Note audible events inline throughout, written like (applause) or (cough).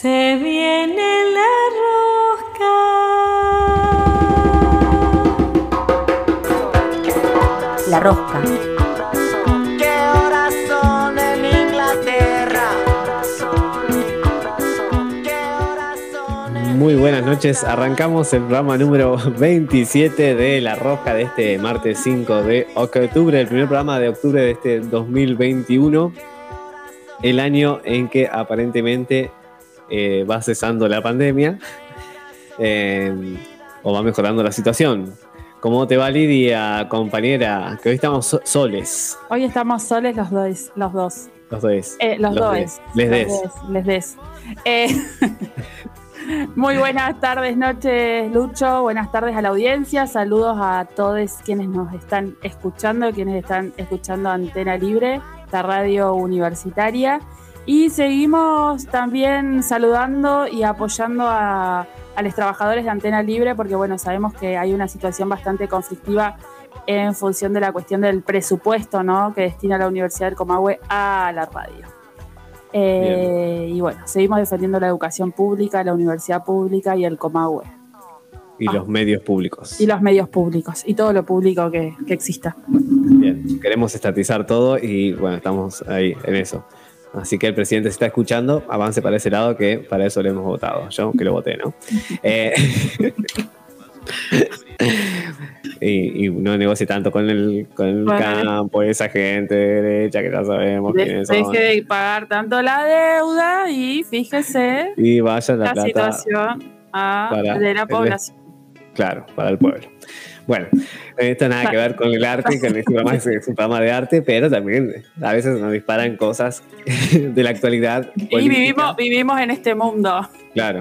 Se viene la rosca. La rosca. ¿Qué horas son en Inglaterra? ¿Qué horas son en Muy buenas noches, arrancamos el programa número 27 de La Rosca de este martes 5 de octubre, el primer programa de octubre de este 2021, el año en que aparentemente eh, va cesando la pandemia eh, o va mejorando la situación. ¿Cómo te va Lidia, compañera? Que hoy estamos so- soles, Hoy estamos soles los dos. Los dos. los dos. Eh, los, Los dos. des. Les des. Los des, Les des. (laughs) Muy buenas tardes, noches, Lucho. Buenas tardes a la audiencia. Saludos a todos quienes nos están escuchando, quienes están escuchando Antena Libre, la radio universitaria. Y seguimos también saludando y apoyando a, a los trabajadores de Antena Libre, porque bueno, sabemos que hay una situación bastante conflictiva en función de la cuestión del presupuesto ¿no? que destina la Universidad del Comahue a la radio. Eh, y bueno, seguimos defendiendo la educación pública, la universidad pública y el Comahue. Y Ah. los medios públicos. Y los medios públicos y todo lo público que, que exista. Bien, queremos estatizar todo y bueno, estamos ahí en eso. Así que el presidente se está escuchando, avance para ese lado que para eso le hemos votado. Yo que lo voté, ¿no? (laughs) Eh, (laughs) y, y no negocie tanto con el, con el Bueno. campo, esa gente de derecha que ya sabemos De- quiénes son. deje de pagar tanto la deuda y fíjese Y vaya la, la, plata, situación a- para de la el- población. claro, para el pueblo. Bueno, esto nada que ver con el arte, con este programa es, un programa de arte, pero también a veces nos disparan cosas (laughs) de la actualidad. Y vivimos, vivimos en este mundo. Claro.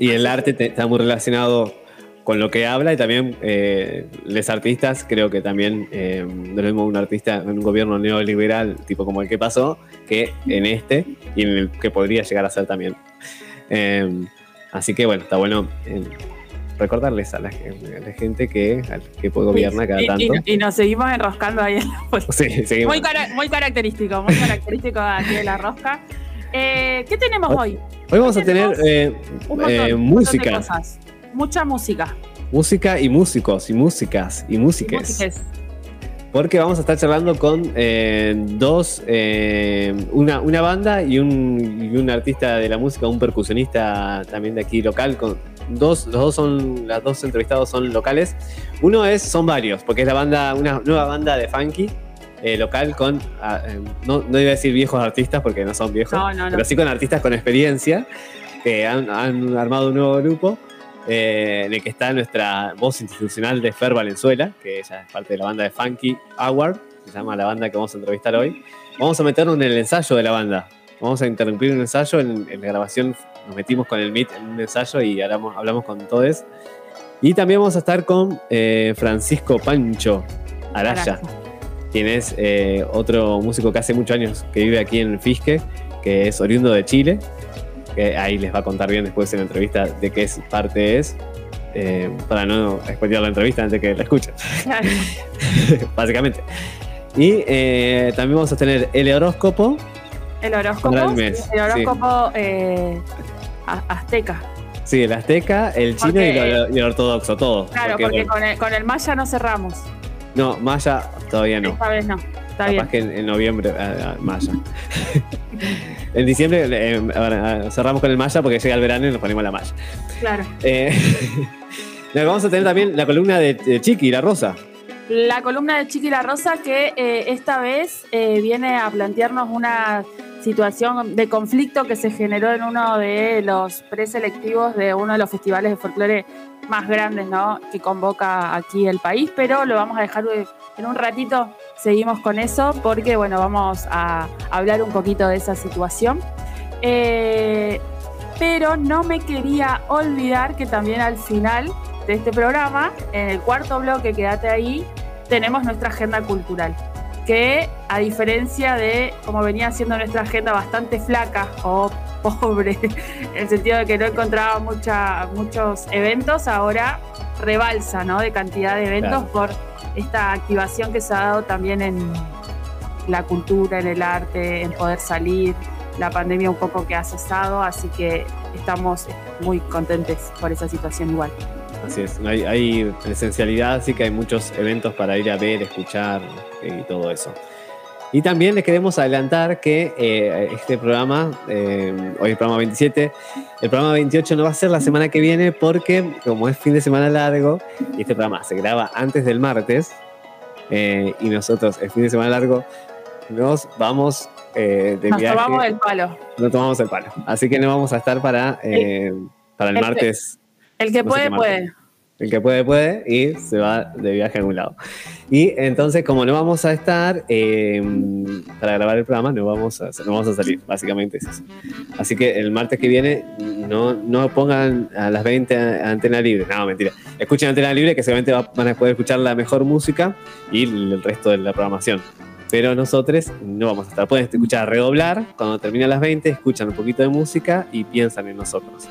Y el arte te- está muy relacionado con lo que habla y también eh, los artistas, creo que también eh, no es un artista en un gobierno neoliberal, tipo como el que pasó, que en este y en el que podría llegar a ser también. Eh, así que bueno, está bueno eh, recordarles a la, a la gente que, al que gobierna cada Y- tanto. y- y nos seguimos enroscando ahí en la. (laughs) Sí, seguimos. Muy, cara- muy característico, muy característico aquí de la rosca. Eh, ¿Qué tenemos hoy? Hoy vamos a tener eh, montón, eh, música, cosas. Mucha música. música y músicos y músicas y músiques. Músiques. Porque vamos a estar charlando con eh, dos, eh, una, una banda y un, y un artista de la música, un percusionista también de aquí local. Con dos, los dos son, las dos entrevistados son locales. Uno es, son varios, porque es la banda, una nueva banda de funky eh, local con, ah, eh, no, no iba a decir viejos artistas porque no son viejos, No, no, pero sí con artistas con experiencia que han, han armado un nuevo grupo. eh, en el que está nuestra voz institucional de Fer Valenzuela, que ella es parte de la banda de Funky Award, se llama la banda que vamos a entrevistar hoy. Vamos a meternos en el ensayo de la banda. Vamos a interrumpir un ensayo en, en la grabación. Nos metimos con el Meet en un ensayo y hablamos, hablamos con todos. Y también vamos a estar con eh, Francisco Pancho Araya, quien es eh, otro músico que hace muchos años que vive aquí en Fisque, que es oriundo de Chile. Que ahí les va a contar bien después en la entrevista de qué es, parte es, eh, para no spoilear la entrevista antes que la escuchen, (laughs) básicamente. Y también vamos a tener el horóscopo. El horóscopo. Para el mes, El horóscopo eh, azteca. Sí, el azteca, el chino y, Porque- lo- y el ortodoxo, todo. Claro, porque, con, el, con el maya no cerramos. No, Maya todavía no. Esta vez no. Está Capaz bien. que en, en noviembre, ah, ah, Maya. (laughs) en diciembre eh, cerramos con el Maya porque llega el verano y nos ponemos la Maya. Claro. Eh, (laughs) vamos a tener también la columna de, de Chiqui, la Rosa. La columna de Chiqui La Rosa que eh, esta vez eh, viene a plantearnos una situación de conflicto que se generó en uno de los preselectivos de uno de los festivales de folclore más grandes ¿no? que convoca aquí el país, pero lo vamos a dejar eh, en un ratito, seguimos con eso porque bueno, vamos a hablar un poquito de esa situación. Eh, pero no me quería olvidar que también al final de este programa, en el cuarto bloque, quédate ahí, tenemos nuestra agenda cultural. Que a diferencia de como venía siendo nuestra agenda bastante flaca o (laughs) pobre, en el sentido de que no encontraba mucha, muchos eventos, ahora rebalsa ¿no? de cantidad de eventos Claro. por esta activación que se ha dado también en la cultura, en el arte, en poder salir, la pandemia un poco que ha cesado, así que estamos muy contentes por esa situación igual. Así es, hay, hay presencialidad, así que hay muchos eventos para ir a ver, escuchar y todo eso. Y también les queremos adelantar que eh, este programa, eh, hoy es el programa 27, el programa 28 no va a ser la semana que viene porque como es fin de semana largo y este programa se graba antes del martes eh, y nosotros el fin de semana largo nos vamos de Nos viaje, tomamos el palo. no tomamos el palo. Así que no vamos a estar para, eh, para el el- martes. El que No puede, puede. El que puede, puede y se va de viaje a algún lado. Y entonces, como no vamos a estar eh, para grabar el programa, no vamos, a, no vamos a salir. Básicamente es eso. Así que el martes que viene, no, no pongan a las 20 a- antena libre. No, mentira. Escuchen antena libre, que seguramente va- van a poder escuchar la mejor música y el resto de la programación. Pero nosotros no vamos a estar. Pueden escuchar redoblar. Cuando termina las 20, escuchan un poquito de música y piensan en nosotros.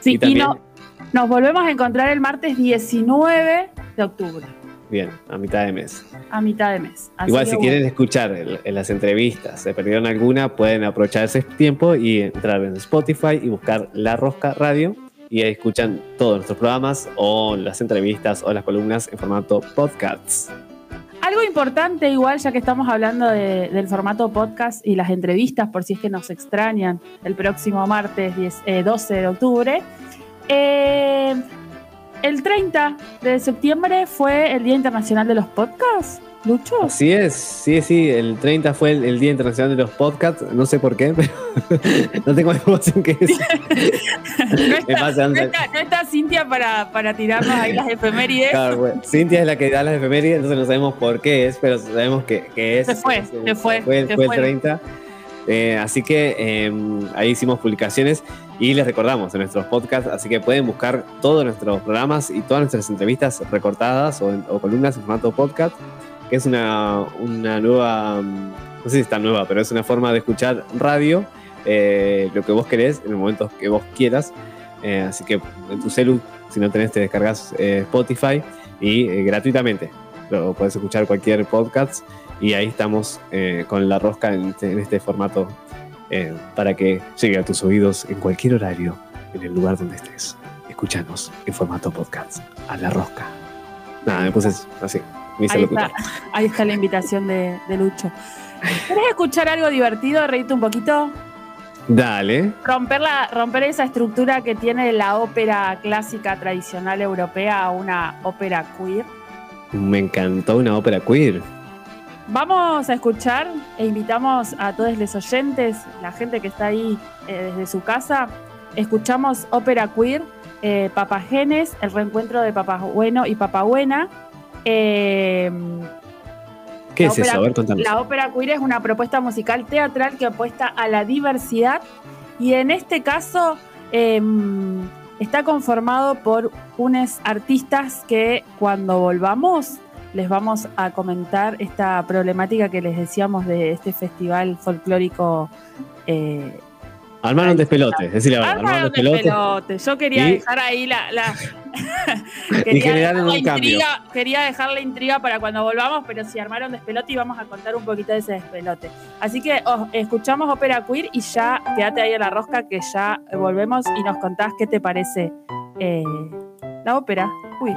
Sí, Y y, también- no- nos volvemos a encontrar el martes 19 de octubre, Bien, a mitad de mes. a mitad de mes. Así Igual si bueno. quieren escuchar el- en las entrevistas, se perdieron alguna, pueden aprovechar ese tiempo y entrar en Spotify y buscar La Rosca Radio y ahí escuchan todos nuestros programas o las entrevistas o las columnas en formato podcasts. Algo importante, igual, ya que estamos hablando de- del formato podcast y las entrevistas, por si es que nos extrañan, el próximo martes 10, eh, 12 de octubre. Eh, el 30 de septiembre fue el Día Internacional de los Podcasts, Lucho. Así es, sí, sí, el 30 fue el, el Día Internacional de los Podcasts, no sé por qué, (laughs) pero no tengo información que es. (laughs) No está, no está- no está Cintia para, para tirarnos ahí las efemérides. Claro, bueno, Cintia es la que da las efemérides, entonces no sabemos por qué es, pero sabemos que, que es. Se fue, es- se fue, Fue, se fue fue. el 30. Eh, así que eh, ahí hicimos publicaciones y les recordamos en nuestros podcasts, así que pueden buscar todos nuestros programas y todas nuestras entrevistas recortadas o, columnas en formato podcast, que es una, una nueva, mm, no sé si está nueva, pero es una forma de escuchar radio, eh, lo que vos querés, en el momento que vos quieras. Eh, así que en tu celu, si no tenés, te descargas eh, Spotify y gratuitamente. Lo puedes escuchar cualquier podcast y ahí estamos eh, con la rosca en este, en este formato eh, para que llegue a tus oídos en cualquier horario, en el lugar donde estés. Escúchanos en formato podcast. A la rosca. Nada, me puse así. Me hice Ahí está, ahí está la invitación de, de Lucho. ¿Querés escuchar algo divertido? Reírte un poquito. Dale. Romper, la, romper esa estructura que tiene la ópera clásica tradicional europea a una ópera queer. Me encantó una ópera queer. Vamos a escuchar e invitamos a todos los oyentes, la gente que está ahí eh, desde su casa. Escuchamos ópera queer, eh, Papagenes, el reencuentro de Papá Bueno y Papá Buena. Eh, ¿Qué es eso? A ver, contanos. La ópera queer es una propuesta musical teatral que apuesta a la diversidad y en este caso eh, está conformado por unos artistas que cuando volvamos les vamos a comentar esta problemática que les decíamos de este festival folclórico. Eh, Armaron despelote, decir la verdad. Armaron Armaron despelote. despelote. Yo quería Y- dejar ahí la. la- (laughs) Y generaron dejar la un cambio. intriga, quería dejar la intriga para cuando volvamos, pero si armaron despelote y vamos a contar un poquito de ese despelote. Así que oh, escuchamos ópera queer y ya quédate ahí a la rosca que ya volvemos y nos contás qué te parece eh, la ópera queer.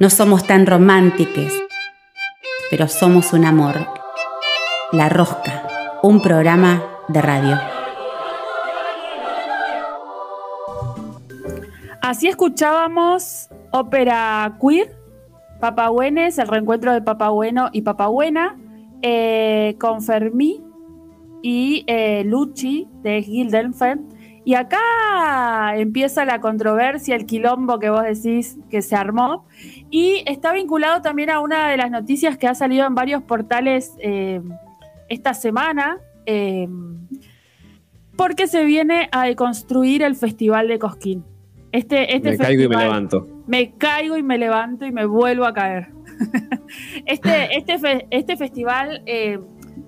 No somos tan románticos, pero somos un amor. La Rosca, un programa de radio. Así escuchábamos ópera queer, Papabuenes, el reencuentro de Papabueno y Papabuena, eh, con Fermí y eh, Lucci de Gildenfeld. Y acá empieza la controversia, el quilombo que vos decís que se armó. Y está vinculado también a una de las noticias que ha salido en varios portales eh, esta semana, eh, porque se viene a deconstruir el Festival de Cosquín. Este, este me caigo y me festival- levanto. me caigo y me levanto y me vuelvo a caer. (laughs) este, este, fe- este festival, eh,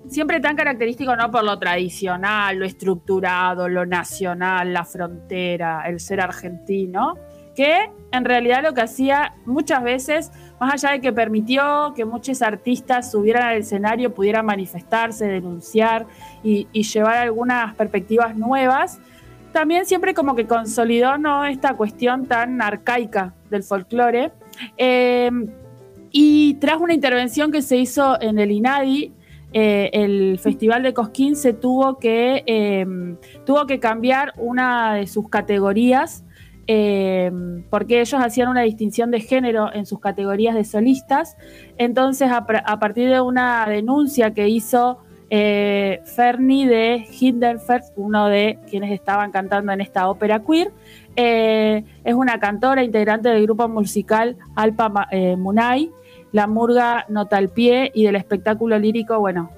siempre tan característico ¿no? por lo tradicional, lo estructurado, lo nacional, la frontera, el ser argentino, que en realidad lo que hacía muchas veces, más allá de que permitió que muchos artistas subieran al escenario, pudieran manifestarse, denunciar y, llevar algunas perspectivas nuevas, también siempre como que consolidó ¿no? esta cuestión tan arcaica del folclore. Eh, y tras una intervención que se hizo en el INADI, eh, el Festival de Cosquín se tuvo que, eh, tuvo que cambiar una de sus categorías eh, porque ellos hacían una distinción de género en sus categorías de solistas. Entonces, a, partir de una denuncia que hizo eh, Fernie de Hindenburg, uno de quienes estaban cantando en esta ópera queer, eh, es una cantora integrante del grupo musical Alpa eh, Munay, la murga Nota al Pie y del espectáculo lírico, bueno,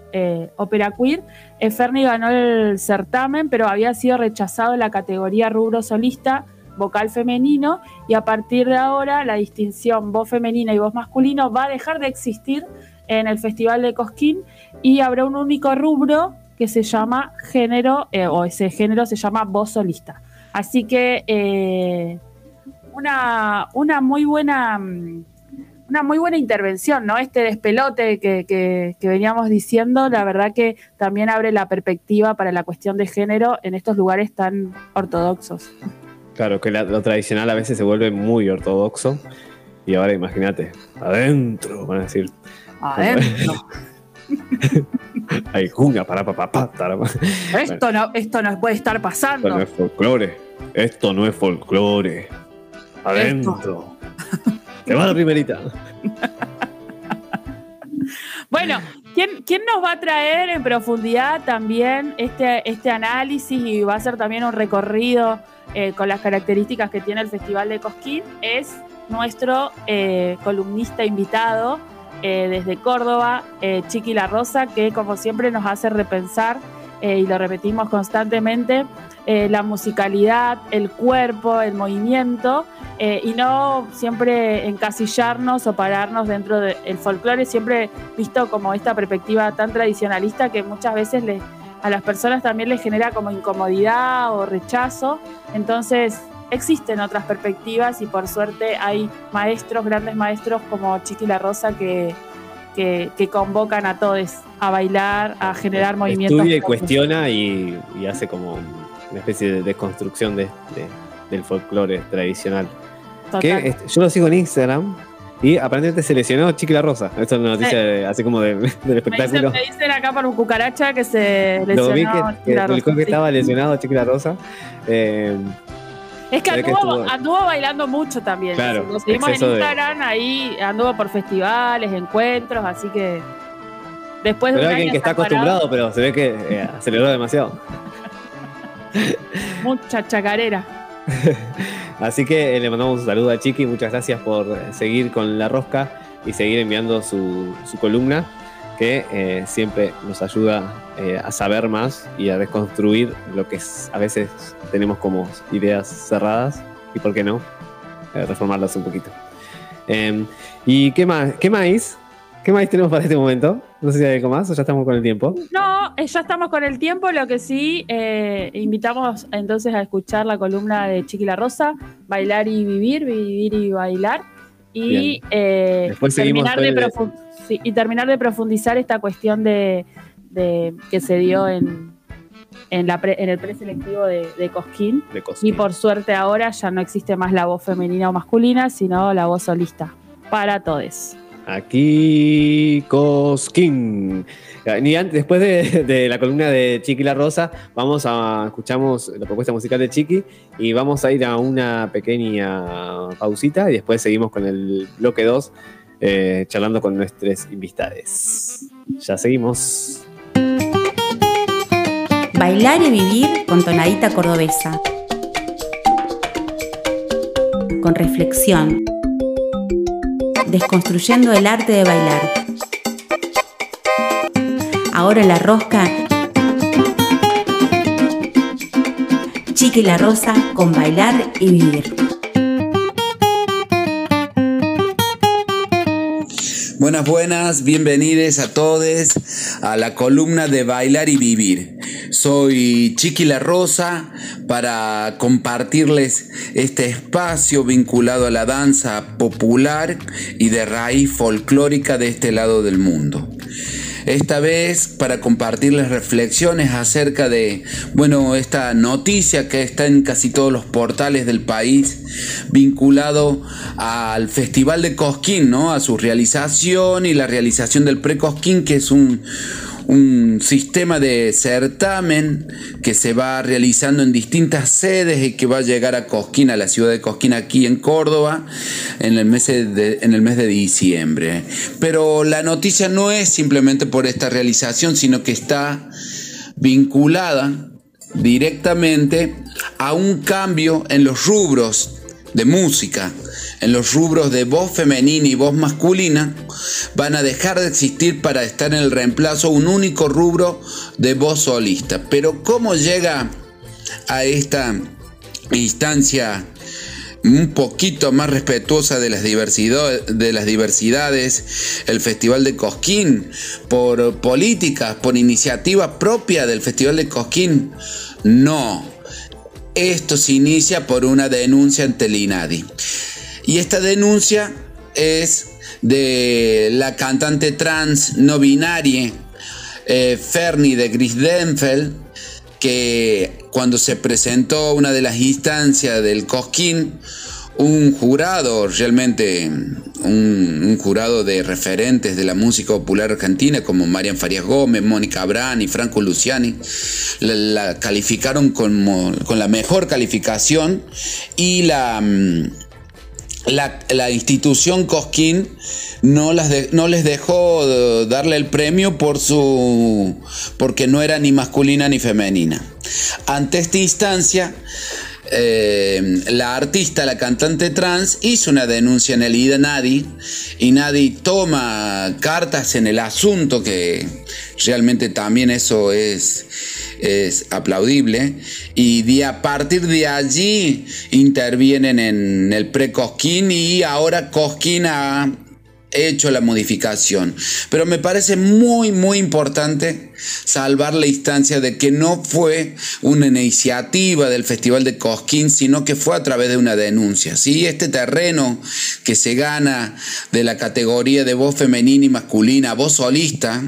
ópera queer. Fernie ganó el certamen, pero había sido rechazado en la categoría rubro solista vocal femenino y a partir de ahora la distinción voz femenina y voz masculino va a dejar de existir en el Festival de Cosquín y habrá un único rubro que se llama género, eh, o ese género se llama voz solista. Así que eh, una, una muy buena una muy buena intervención, ¿no? Este despelote que- que veníamos diciendo, la verdad que también abre la perspectiva para la cuestión de género en estos lugares tan ortodoxos. Claro, que la- lo tradicional a veces se vuelve muy ortodoxo. Y ahora imagínate, adentro, van a decir, Adentro. (laughs) hay junga para papá, pa, para, pa. Esto no, esto no puede estar Esto no pasando. es folclore. Esto no es folclore. Adentro. Te va la primerita. Bueno, ¿quién, nos va a traer en profundidad también este, este análisis y va a ser también un recorrido eh, con las características que tiene el Festival de Cosquín? Es nuestro eh, columnista invitado eh, desde Córdoba, Chiqui La Rosa, que como siempre nos hace repensar, y lo repetimos constantemente, eh, la musicalidad, el cuerpo, el movimiento, eh, y no siempre encasillarnos o pararnos dentro del folclore, siempre visto como esta perspectiva tan tradicionalista que muchas veces le- a las personas también les genera como incomodidad o rechazo. Entonces existen otras perspectivas y por suerte hay maestros, grandes maestros como Chiqui La Rosa que, que, que convocan a todos a bailar, a generar movimientos. Estudia y cuestiona y, y hace como una especie de desconstrucción de, de- del folclore tradicional. Total. Que este, yo lo sigo en Instagram y aparentemente se lesionó Chiqui la Rosa. Esto es una noticia de- así como de- del me, dicen, espectáculo. me dicen acá por un cucaracha que se lesionó. Lo vi que, que Rosa, que sí. estaba lesionado Chiqui la Rosa. Eh, Es que ve que anduvo, anduvo bailando mucho también. Claro, lo seguimos en exceso de- Instagram, ahí anduvo por festivales, encuentros, así que después de un alguien año que está acostumbrado, pero se ve que eh, aceleró demasiado. (laughs) mucha chacarera. (laughs) Así que eh, le mandamos un saludo a Chiqui. Muchas gracias por eh, seguir con la rosca y seguir enviando su, su columna, que eh, siempre nos ayuda a saber más y a desconstruir lo que a veces tenemos como ideas cerradas y, ¿por qué no?, reformarlas un poquito. Eh, ¿Y qué más? ¿Qué más? ¿Qué más tenemos para este momento? No sé si hay algo más o ya estamos con el tiempo. No, eh, ya estamos con el tiempo, lo que sí, eh, invitamos entonces a escuchar la columna de Chiqui La Rosa, Bailar y Vivir, Vivir y Bailar, y, eh, terminar de sí, y terminar de profundizar esta cuestión de, de- que se dio en, en, la pre- en el preselectivo de, de Cosquín. De. Y por suerte ahora ya no existe más la voz femenina o masculina, sino la voz solista para todos. Aquí Cosquín. Antes, después de, la columna de Chiqui La Rosa, vamos a escuchamos la propuesta musical de Chiqui y vamos a ir a una pequeña pausita y después seguimos con el bloque 2 eh, charlando con nuestros invitados. Ya seguimos. Bailar y vivir con tonadita cordobesa. Con reflexión. Desconstruyendo el arte de bailar. Ahora la rosca. Chiqui la rosa con bailar y vivir. Buenas, buenas, bienvenidos a todos a la columna de Bailar y Vivir. Soy Chiqui La Rosa para compartirles este espacio vinculado a la danza popular y de raíz folclórica de este lado del mundo. Esta vez para compartirles reflexiones acerca de, bueno, esta noticia que está en casi todos los portales del país vinculado al Festival de Cosquín, ¿no? A su realización y la realización del pre-Cosquín, que es un, un sistema de certamen que se va realizando en distintas sedes y que va a llegar a Cosquín, a la ciudad de Cosquín aquí en Córdoba, en el mes de, en el mes de diciembre. Pero la noticia no es simplemente por esta realización, sino que está vinculada directamente a un cambio en los rubros de música, en los rubros de voz femenina y voz masculina, van a dejar de existir para estar en el reemplazo un único rubro de voz solista. Pero ¿cómo llega a esta instancia un poquito más respetuosa de las, de las diversidades, el Festival de Cosquín, por políticas, por iniciativa propia del Festival de Cosquín? No. Esto se inicia por una denuncia ante el INADI. Y esta denuncia es de la cantante trans no binaria eh, Fernie de Grisdenfeld, que cuando se presentó una de las instancias del Cosquín, un jurado, realmente un, jurado de referentes de la música popular argentina, como Marian Farías Gómez, Mónica Abrán y Franco Luciani, la, calificaron como, con la mejor calificación y la... mm, la, la institución Cosquín no, las no les dejó eh, darle el premio por su porque no era ni masculina ni femenina. Ante esta instancia, eh, la artista, la cantante trans, hizo una denuncia en el INADI y Nadi toma cartas en el asunto, que realmente también eso es, es aplaudible, y de- a partir de allí intervienen en el pre-Cosquín y ahora Cosquín ha hecho la modificación. Pero me parece muy, muy importante salvar la instancia de que no fue una iniciativa del Festival de Cosquín, sino que fue a través de una denuncia. ¿sí? Este terreno que se gana de la categoría de voz femenina y masculina, voz solista,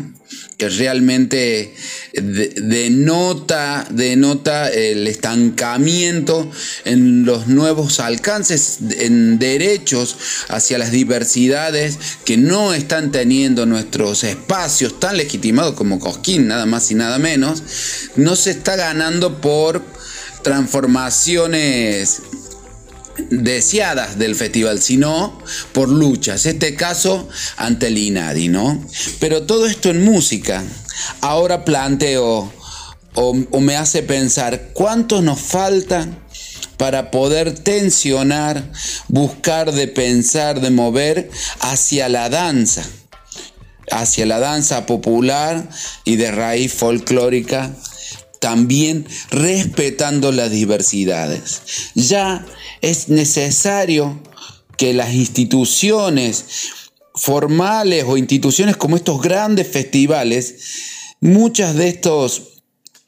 que realmente de- denota, denota el estancamiento en los nuevos alcances, en derechos hacia las diversidades que no están teniendo nuestros espacios tan legitimados como Cosquín, nada más y nada menos, no se está ganando por transformaciones deseadas del festival, sino por luchas, este caso ante el INADI, ¿no? Pero todo esto en música. Ahora planteo o, me hace pensar cuánto nos falta para poder tensionar, buscar de pensar, de mover hacia la danza, hacia la danza popular y de raíz folclórica también respetando las diversidades. Ya es necesario que las instituciones formales o instituciones como estos grandes festivales, muchas de estos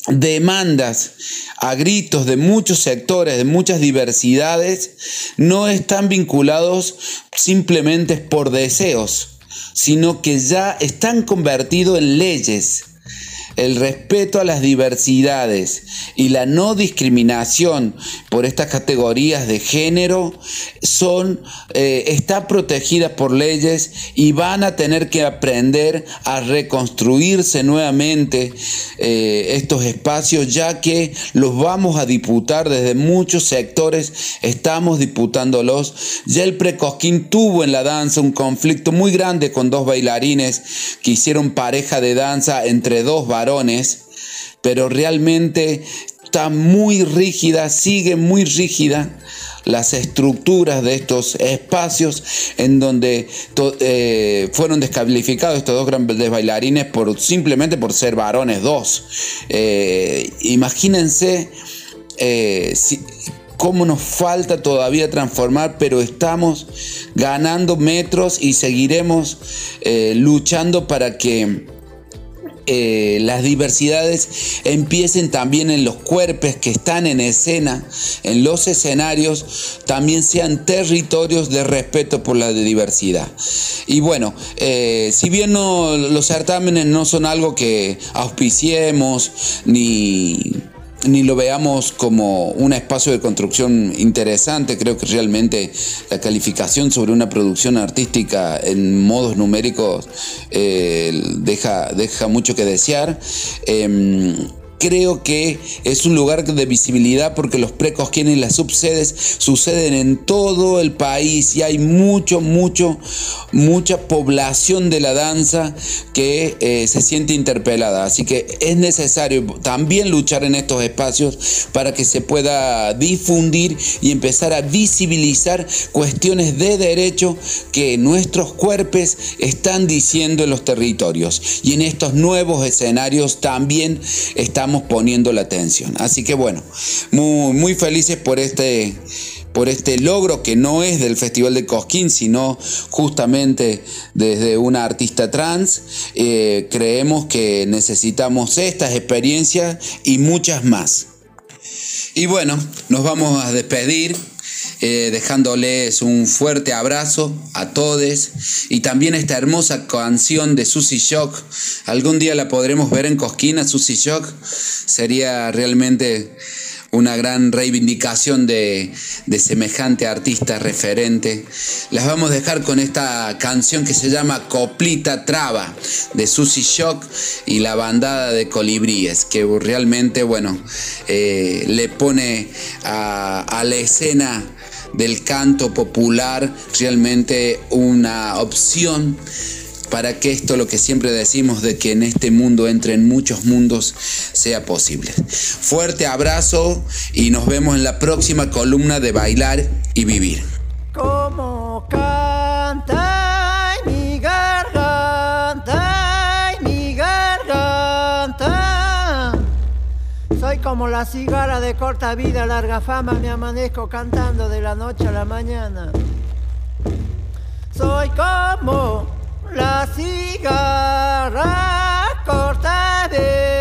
demandas a gritos de muchos sectores, de muchas diversidades, no están vinculados simplemente por deseos, sino que ya están convertidos en leyes el respeto a las diversidades y la no discriminación por estas categorías de género son eh, está protegida por leyes y van a tener que aprender a reconstruirse nuevamente eh, estos espacios ya que los vamos a disputar desde muchos sectores estamos disputándolos. Ya el precosquín tuvo en la danza un conflicto muy grande con dos bailarines que hicieron pareja de danza entre dos varones pero realmente está muy rígida, sigue muy rígida las estructuras de estos espacios en donde eh, fueron descalificados estos dos grandes bailarines por, simplemente por ser varones dos. Eh, imagínense eh, cómo nos falta todavía transformar, pero estamos ganando metros y seguiremos luchando para que eh, las diversidades empiecen también en los cuerpos que están en escena, en los escenarios, también sean territorios de respeto por la diversidad. Y bueno, eh, si bien los certámenes no son algo que auspiciemos ni ni lo veamos como un espacio de construcción interesante. Creo que realmente la calificación sobre una producción artística en modos numéricos eh, deja, deja mucho que desear. Eh, creo que es un lugar de visibilidad porque los precosquines y las subsedes suceden en todo el país y hay mucho, mucho, mucha población de la danza que eh, se siente interpelada. Así que es necesario también luchar en estos espacios para que se pueda difundir y empezar a visibilizar cuestiones de derecho que nuestros cuerpos están diciendo en los territorios. Y en estos nuevos escenarios también poniendo la atención. Así que bueno, muy, muy felices por este, por este logro que no es del Festival de Cosquín, sino justamente desde una artista trans. Eh, creemos que necesitamos estas experiencias y muchas más. Y bueno, nos vamos a despedir. Eh, dejándoles un fuerte abrazo a todos y también esta hermosa canción de Susy Shock. Algún día la podremos ver en Cosquina, Susy Shock. Sería realmente una gran reivindicación de, de, semejante artista referente. Las vamos a dejar con esta canción que se llama Coplita Traba de Susy Shock y la bandada de colibríes, que realmente, bueno, eh, le pone a, a la escena del canto popular realmente una opción para que esto, lo que siempre decimos, de que en este mundo entre en muchos mundos, sea posible. Fuerte abrazo y nos vemos en la próxima columna de Bailar y Vivir. Como la cigarra de corta vida, larga fama, me amanezco cantando de la noche a la mañana. Soy como la cigarra corta vida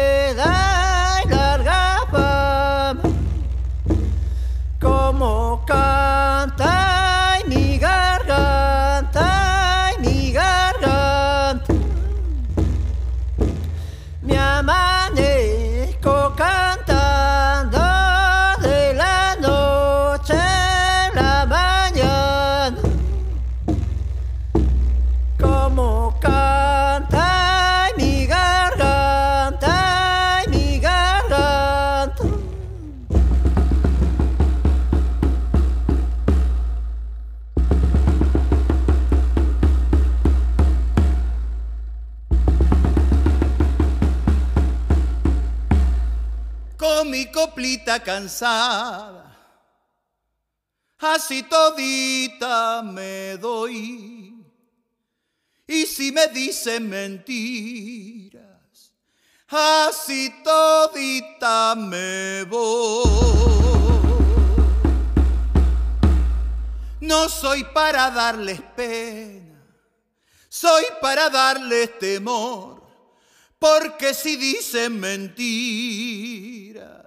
cansada, así todita me doy. Y si me dicen mentiras, así todita me voy. No soy para darles pena, soy para darles temor, porque si dicen mentiras,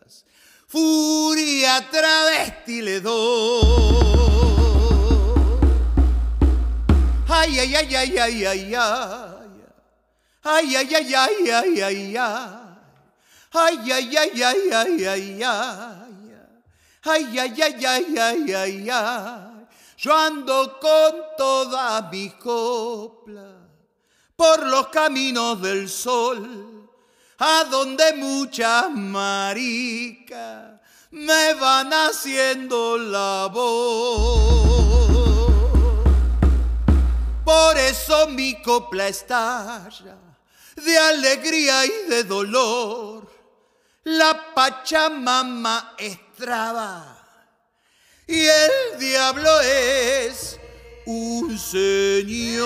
furia travesti le doy. Ay, ay, ay, ay, ay, ay, ay. Ay, ay, ay, ay, ay, ay, ay. Ay, ay, ay, ay, ay, ay, ay. Ay, ay, ay, ay, ay, ay, ay. Yo ando con toda mi copla por los caminos del sol, a donde muchas maricas me van haciendo la voz. Por eso mi copla estalla de alegría y de dolor. La Pachamama estraba y el diablo es un señor.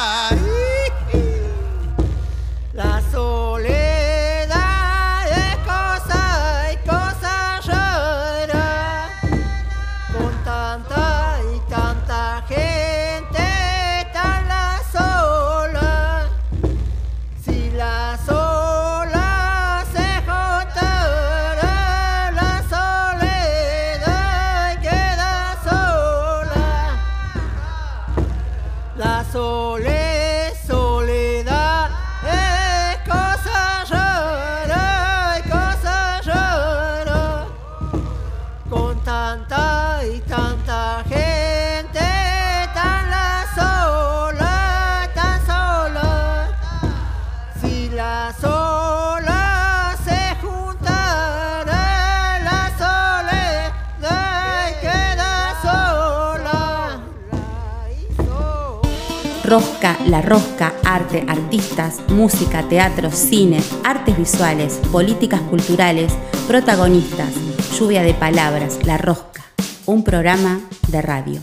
Rosca, La Rosca, arte, artistas, música, teatro, cine, artes visuales, políticas culturales, protagonistas, lluvia de palabras, La Rosca, un programa de radio.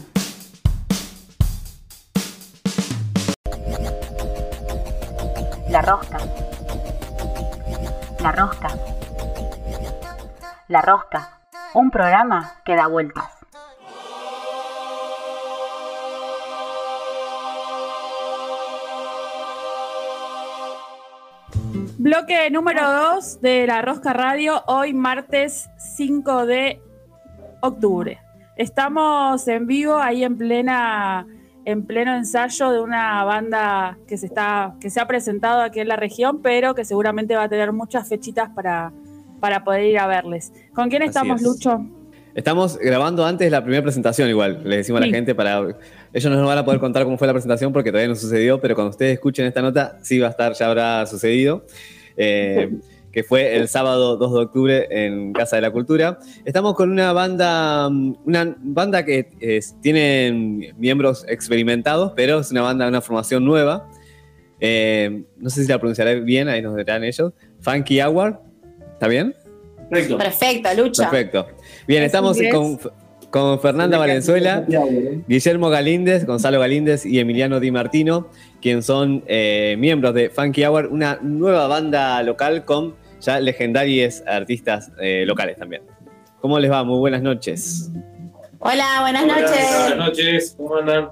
La Rosca. La Rosca. La Rosca, un programa que da vueltas. Bloque número 2 de la Rosca Radio, hoy martes 5 de octubre. Estamos en vivo ahí en plena en pleno ensayo de una banda que se está que se ha presentado aquí en la región, pero que seguramente va a tener muchas fechitas para, para poder ir a verles. ¿Con quién estamos, es. Lucho? Estamos grabando antes la primera presentación igual, le decimos a la gente para... Ellos no nos van a poder contar cómo fue la presentación porque todavía no sucedió, pero cuando ustedes escuchen esta nota sí va a estar, ya habrá sucedido. Eh, (laughs) que fue el sábado 2 de octubre en Casa de la Cultura. Estamos con una banda, una banda que tiene miembros experimentados, pero es una banda, una formación nueva. Eh, no sé si la pronunciaré bien, ahí nos dirán ellos. Funky Hour, ¿está bien? Perfecto. Perfecto, Lucho. Perfecto. Bien, estamos con, con Fernanda Valenzuela, Guillermo Galíndez, Gonzalo Galíndez y Emiliano Di Martino, quien son eh, miembros de Funky Hour, una nueva banda local con ya legendarios artistas eh, locales también. ¿Cómo les va? Muy buenas noches. Hola, buenas Hola, noches. Buenas noches, ¿cómo andan?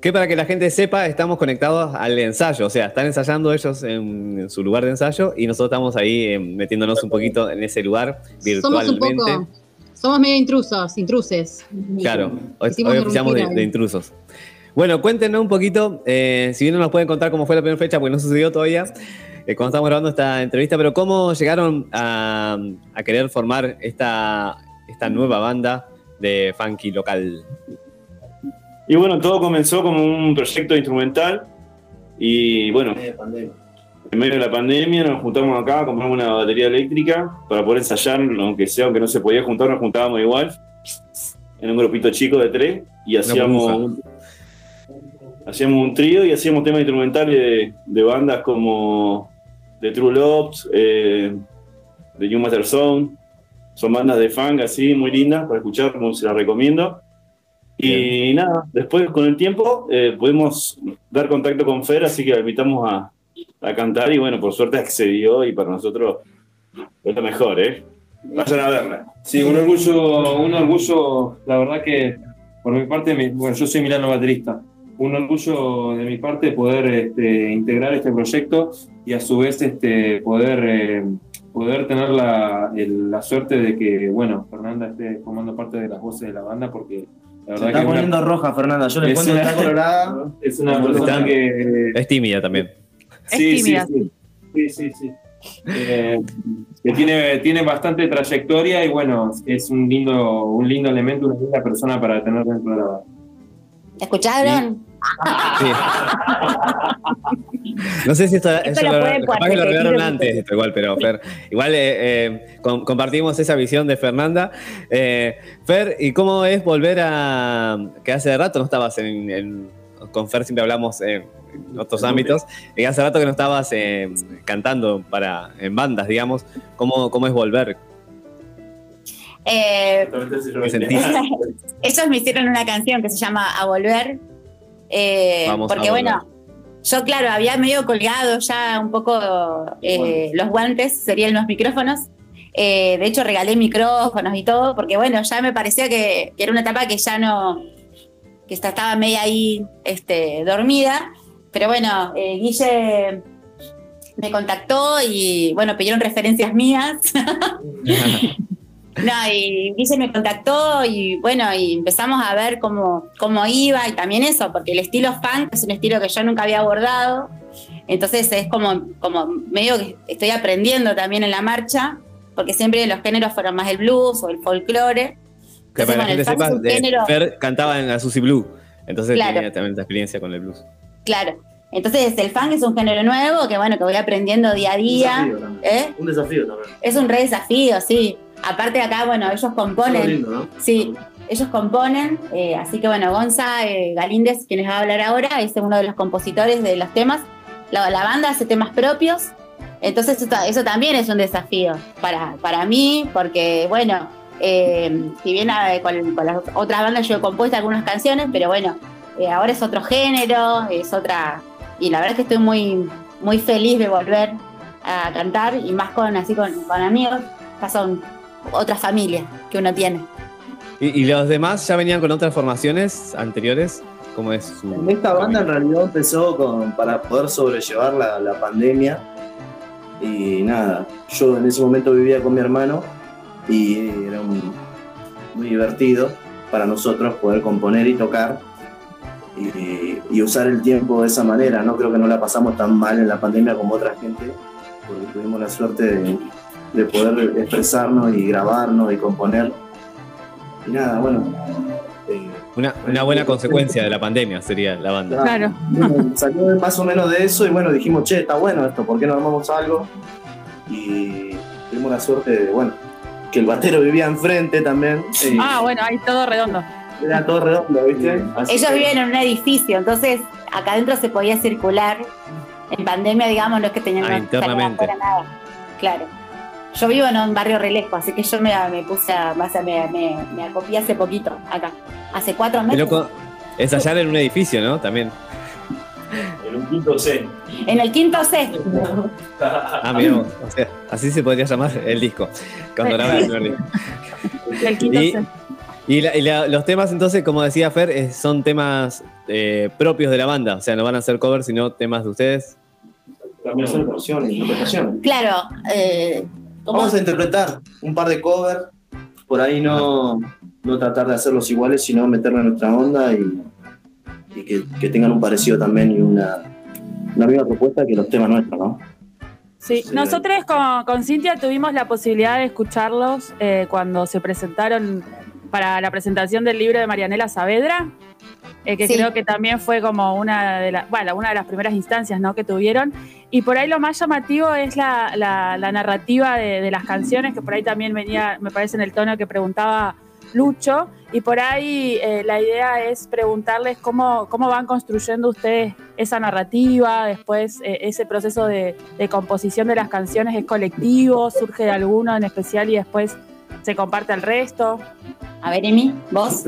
Que para que la gente sepa, estamos conectados al ensayo, o sea, están ensayando ellos en, en su lugar de ensayo y nosotros estamos ahí eh, metiéndonos un poquito en ese lugar Somos un virtualmente. poco. Somos medio intrusos, intruses. Claro, hoy, hoy oficiamos de, intrusos. Bueno, cuéntenos un poquito, eh, si bien no nos pueden contar cómo fue la primera fecha, porque no sucedió todavía, eh, cuando estamos grabando esta entrevista, pero cómo llegaron a, a querer formar esta, esta nueva banda de funky local. Y bueno, todo comenzó como un proyecto instrumental y bueno, en medio de la pandemia nos juntamos acá, compramos una batería eléctrica para poder ensayar, aunque sea, aunque no se podía juntar, nos juntábamos igual, en un grupito chico de tres, y hacíamos un, hacíamos un trío y hacíamos temas instrumentales de, de bandas como The True Loves, eh, The New Master Zone, son bandas de funk así, muy lindas para escuchar, muy- se las recomiendo. Y nada, después con el tiempo eh, pudimos dar contacto con Fer, así que la invitamos a, a cantar y bueno, por suerte accedió y para nosotros es lo mejor, ¿eh? Vayan a verla. Sí, un orgullo, un orgullo, la verdad que por mi parte, bueno, yo soy Milano baterista. Un orgullo de mi parte poder este, integrar este proyecto y a su vez este, poder, eh, poder tener la, el- la suerte de que, bueno, Fernanda esté formando parte de las voces de la banda porque la Se verdad está que es una- poniendo roja, Fernanda. Yo le es cuento que una- está colorada. (laughs) Es una persona que Es tímida también. Es Sí, sí, tímida. sí. Sí, sí, sí. Eh, que tiene, tiene bastante trayectoria y bueno, es un lindo, un lindo elemento, una linda persona para tener dentro de la banda. ¿Escucharon? (laughs) Sí. No sé si esto, Esto eso lo lo, pueden capaz que lo arreglaron antes, esto igual, pero Fer, igual eh, eh, com- compartimos esa visión de Fernanda. Eh, Fer, ¿y cómo es volver a que hace rato no estabas en, en- con Fer siempre hablamos en otros ámbitos, y hace rato que no estabas eh, cantando para en bandas, digamos, ¿cómo, cómo es volver? Eh, ellos (laughs) me hicieron una canción que se llama A Volver. eh, Vamos a porque volver. bueno, yo claro, había medio colgado ya un poco eh, los guantes, serían los micrófonos. Eh, de hecho, regalé micrófonos y todo, porque bueno, ya me parecía que, que era una etapa que ya no, que esta- estaba media ahí este, dormida. Pero bueno, eh, Guille me contactó y bueno, pidieron referencias mías. (laughs) No, y Guille me contactó y bueno, y empezamos a ver cómo, cómo iba y también eso, porque el estilo funk es un estilo que yo nunca había abordado, entonces es como, como medio que estoy aprendiendo también en la marcha, porque siempre los géneros fueron más el blues o el folclore. Que para bueno, la gente sepa, de- género- Fer cantaba en la Blue, entonces Claro. tenía también esta experiencia con el blues. Claro. Entonces el funk es un género nuevo que bueno, que voy aprendiendo día a día. desafío también. ¿Eh? Un desafío también. Es un re desafío, sí. Aparte de acá, bueno, ellos componen. Lindo, ¿no? Sí, ellos componen, eh, así que bueno, Gonza eh, Galíndez, quien les va a hablar ahora, es uno de los compositores de los temas. La, la banda hace temas propios, entonces eso, eso también es un desafío para, para mí, porque bueno, eh, si bien eh, con, con las otras bandas yo he compuesto algunas canciones, pero bueno, eh, ahora es otro género, es otra... Y la verdad es que estoy muy, muy feliz de volver a cantar y más con así con, con amigos, ya son otras familias que uno tiene. ¿Y, y los demás ya venían con otras formaciones anteriores? ¿Cómo es su...? Esta banda en realidad empezó con, para poder sobrellevar la, la pandemia. Y nada, yo en ese momento vivía con mi hermano y era un- muy divertido para nosotros poder componer y tocar y, y usar el tiempo de esa manera. No creo que no la pasamos tan mal en la pandemia como otra gente, porque tuvimos la suerte de, de poder expresarnos y grabarnos y componer. Y nada, bueno. eh, Una, una buena consecuencia de la pandemia sería la banda. Claro. bueno, salió más o menos de eso y bueno, dijimos, che, está bueno esto, ¿por qué no armamos algo? Y tuvimos la suerte de, bueno, que el batero vivía enfrente también. eh, Ah, bueno, ahí todo redondo. Era todo redondo, ¿viste? Así Ellos que- viven en un edificio, entonces acá adentro se podía circular. En pandemia, digamos, no es que tenían Ah, internamente. nada. Claro. Yo vivo en un barrio re lejos, así que yo me, me puse a, más a- me, me, me acopié hace poquito acá. Hace cuatro meses. loco ensayar en un edificio, ¿no? También. En un quinto C. En el quinto C. Ah, mira, o sea, así se podría llamar el disco. Cuando grababa el primer disco. El quinto Y- C. Y, la- y la- los temas, entonces, como decía Fer, son temas eh, propios de la banda. O sea, no van a ser covers, sino temas de ustedes. También son versiones, interpretaciones. Claro. Eh. Vamos a interpretar un par de covers, por ahí no, no tratar de hacerlos iguales, sino meterle nuestra onda y, y que, que tengan un parecido también y una, una misma propuesta que los temas nuestros, ¿no? Sí, nosotros con, con Cintia tuvimos la posibilidad de escucharlos eh, cuando se presentaron para la presentación del libro de Marianela Saavedra. eh, que Sí. creo que también fue como una de, las bueno, una de las primeras instancias ¿no? que tuvieron. Y por ahí lo más llamativo es la, la- la narrativa de, de las canciones, que por ahí también venía, me parece, en el tono que preguntaba Lucho. Y por ahí eh, la idea es preguntarles cómo, cómo van construyendo ustedes esa narrativa, después eh, ese proceso de, de composición de las canciones es colectivo, surge de alguno en especial y después se comparte al resto. A ver, Emi, vos.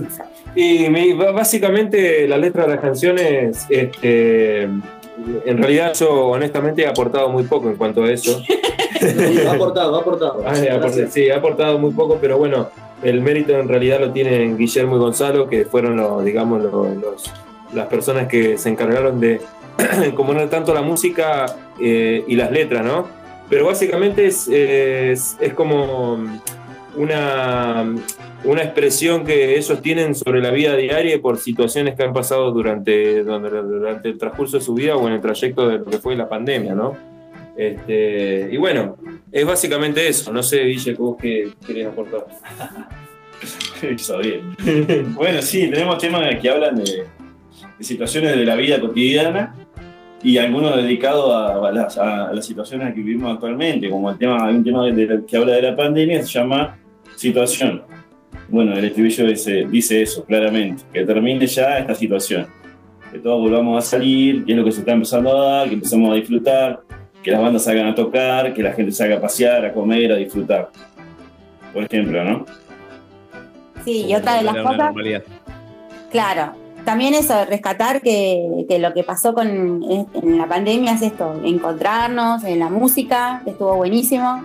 Y me- básicamente la letra de las canciones, este, en realidad yo honestamente he aportado muy poco en cuanto a eso. Ha aportado, ha aportado. (laughs) Ah, aportado- sí, he aportado muy poco, pero bueno, el mérito en realidad lo tienen Guillermo y Gonzalo, que fueron los, digamos, los, los- las personas que se encargaron de (clears throat) componer tanto la música eh, y las letras, ¿no? Pero básicamente es, es, es como una, una expresión que ellos tienen sobre la vida diaria por situaciones que han pasado durante, durante, el transcurso de su vida o en el trayecto de lo que fue la pandemia, ¿no? Este, y bueno, es básicamente eso. No sé, Guille, vos qué querés aportar. Hizo (laughs) bien. bueno, sí, tenemos temas que hablan de, de situaciones de la vida cotidiana y algunos dedicados a, a las, a las situaciones que vivimos actualmente, como el tema, hay un tema de- de- que habla de la pandemia, se llama Situación. Bueno, el estribillo dice, dice eso claramente, que termine ya esta situación, que todos volvamos a salir, que es lo que se está empezando a dar, que empecemos a disfrutar, que las bandas salgan a tocar, que la gente salga a pasear, a comer, a disfrutar. Por ejemplo, ¿no? Sí, y otra de las cosas, claro, también eso, rescatar que, que lo que pasó con, en, en la pandemia es esto, encontrarnos en la música, que estuvo buenísimo.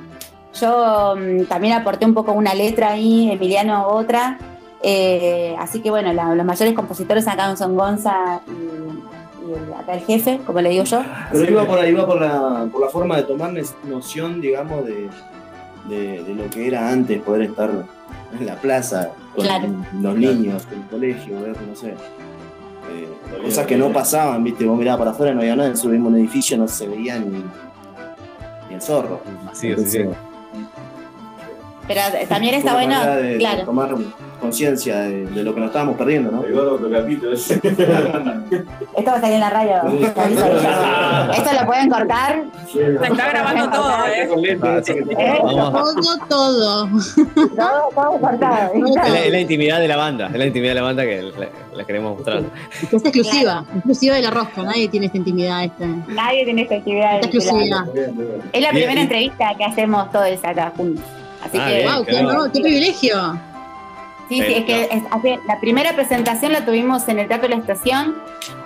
Yo mm, también aporté un poco una letra ahí, Emiliano otra. eh, así que bueno, la- los mayores compositores acá son Gonza y, y el- acá el jefe, como le digo yo. Pero iba por ahí, iba por la, por la forma de tomar noción, digamos, de, de, de lo que era antes poder estar en la plaza con Claro. los niños, en el colegio, ver, no sé. eh, cosas que no pasaban, viste, vos mirabas para afuera, no había nada, en su mismo edificio no se veía ni, ni el zorro. Sí, sí, sí. Pero también está bueno, de tomar conciencia de, de lo que nos estábamos perdiendo, ¿no? otro capítulo. (laughs) Esto va a salir en la radio. Esto lo pueden cortar. Se está grabando todo, ¿eh? Todo, todo. Todo, todo cortado. Es la, intimidad de la banda, es la intimidad de la banda que la, la queremos mostrar. Es exclusiva, exclusiva de la rosca. Nadie tiene esta intimidad. Esta, Nadie tiene esta actividad. esta exclusividad. Es la primera y- entrevista que hacemos todos acá juntos. Así Ah, que, bien, ¡Wow! qué honor, ¡Qué privilegio! sí, sí, es que es- hace- la primera presentación la tuvimos en el Teatro de la Estación,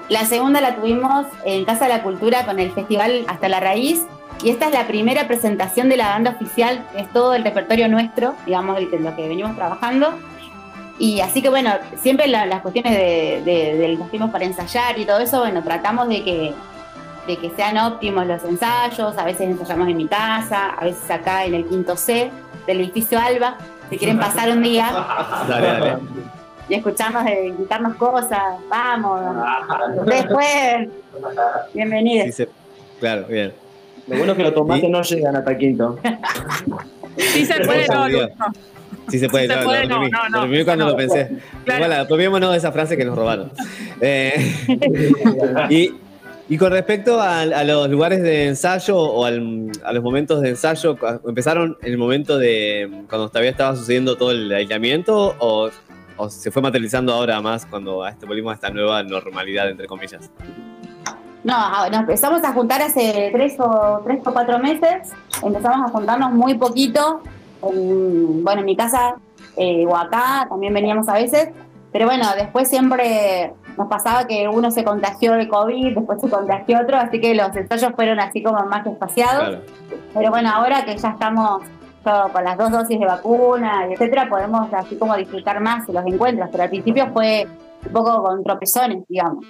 la segunda la tuvimos en Casa de la Cultura con el festival Hasta la Raíz, y esta es la primera presentación de la banda oficial, que es todo el repertorio nuestro, digamos, el lo que venimos trabajando. Y así que bueno, siempre la- las cuestiones de, de- de los tiempos para ensayar y todo eso, bueno, tratamos de que, de que sean óptimos los ensayos, a veces ensayamos en mi casa, a veces acá en el quinto C del edificio Alba, si quieren (laughs) pasar un día Dale, dale. y escucharnos, de gritarnos cosas, vamos, después, bienvenidos. Sí, se- claro, bien. Lo bueno es que los tomates no llegan hasta quinto. Sí se puede, no. Lucho. Sí se puede, Sí se no, puede, lo no, reprimí, no, no, lo reprimí cuando no. lo pensé. Claro. Igual, apropiémonos de esa frase que nos robaron. Eh, (laughs) y, y con respecto a, los lugares de ensayo o al- a los momentos de ensayo, ¿empezaron en el momento de cuando todavía estaba sucediendo todo el aislamiento o, se fue materializando ahora más cuando este, volvimos a esta nueva normalidad, entre comillas? No, ah, nos empezamos a juntar hace tres o, tres o cuatro meses. Empezamos a juntarnos muy poquito. En, bueno, en mi casa eh, o acá también veníamos a veces. Pero bueno, después siempre nos pasaba que uno se contagió de COVID, después se contagió otro, así que los ensayos fueron así como más espaciados. Claro. Pero bueno, ahora que ya estamos todo con las dos dosis de vacuna, y etcétera, podemos así como disfrutar más los encuentros. Pero al principio fue un poco con tropezones, digamos.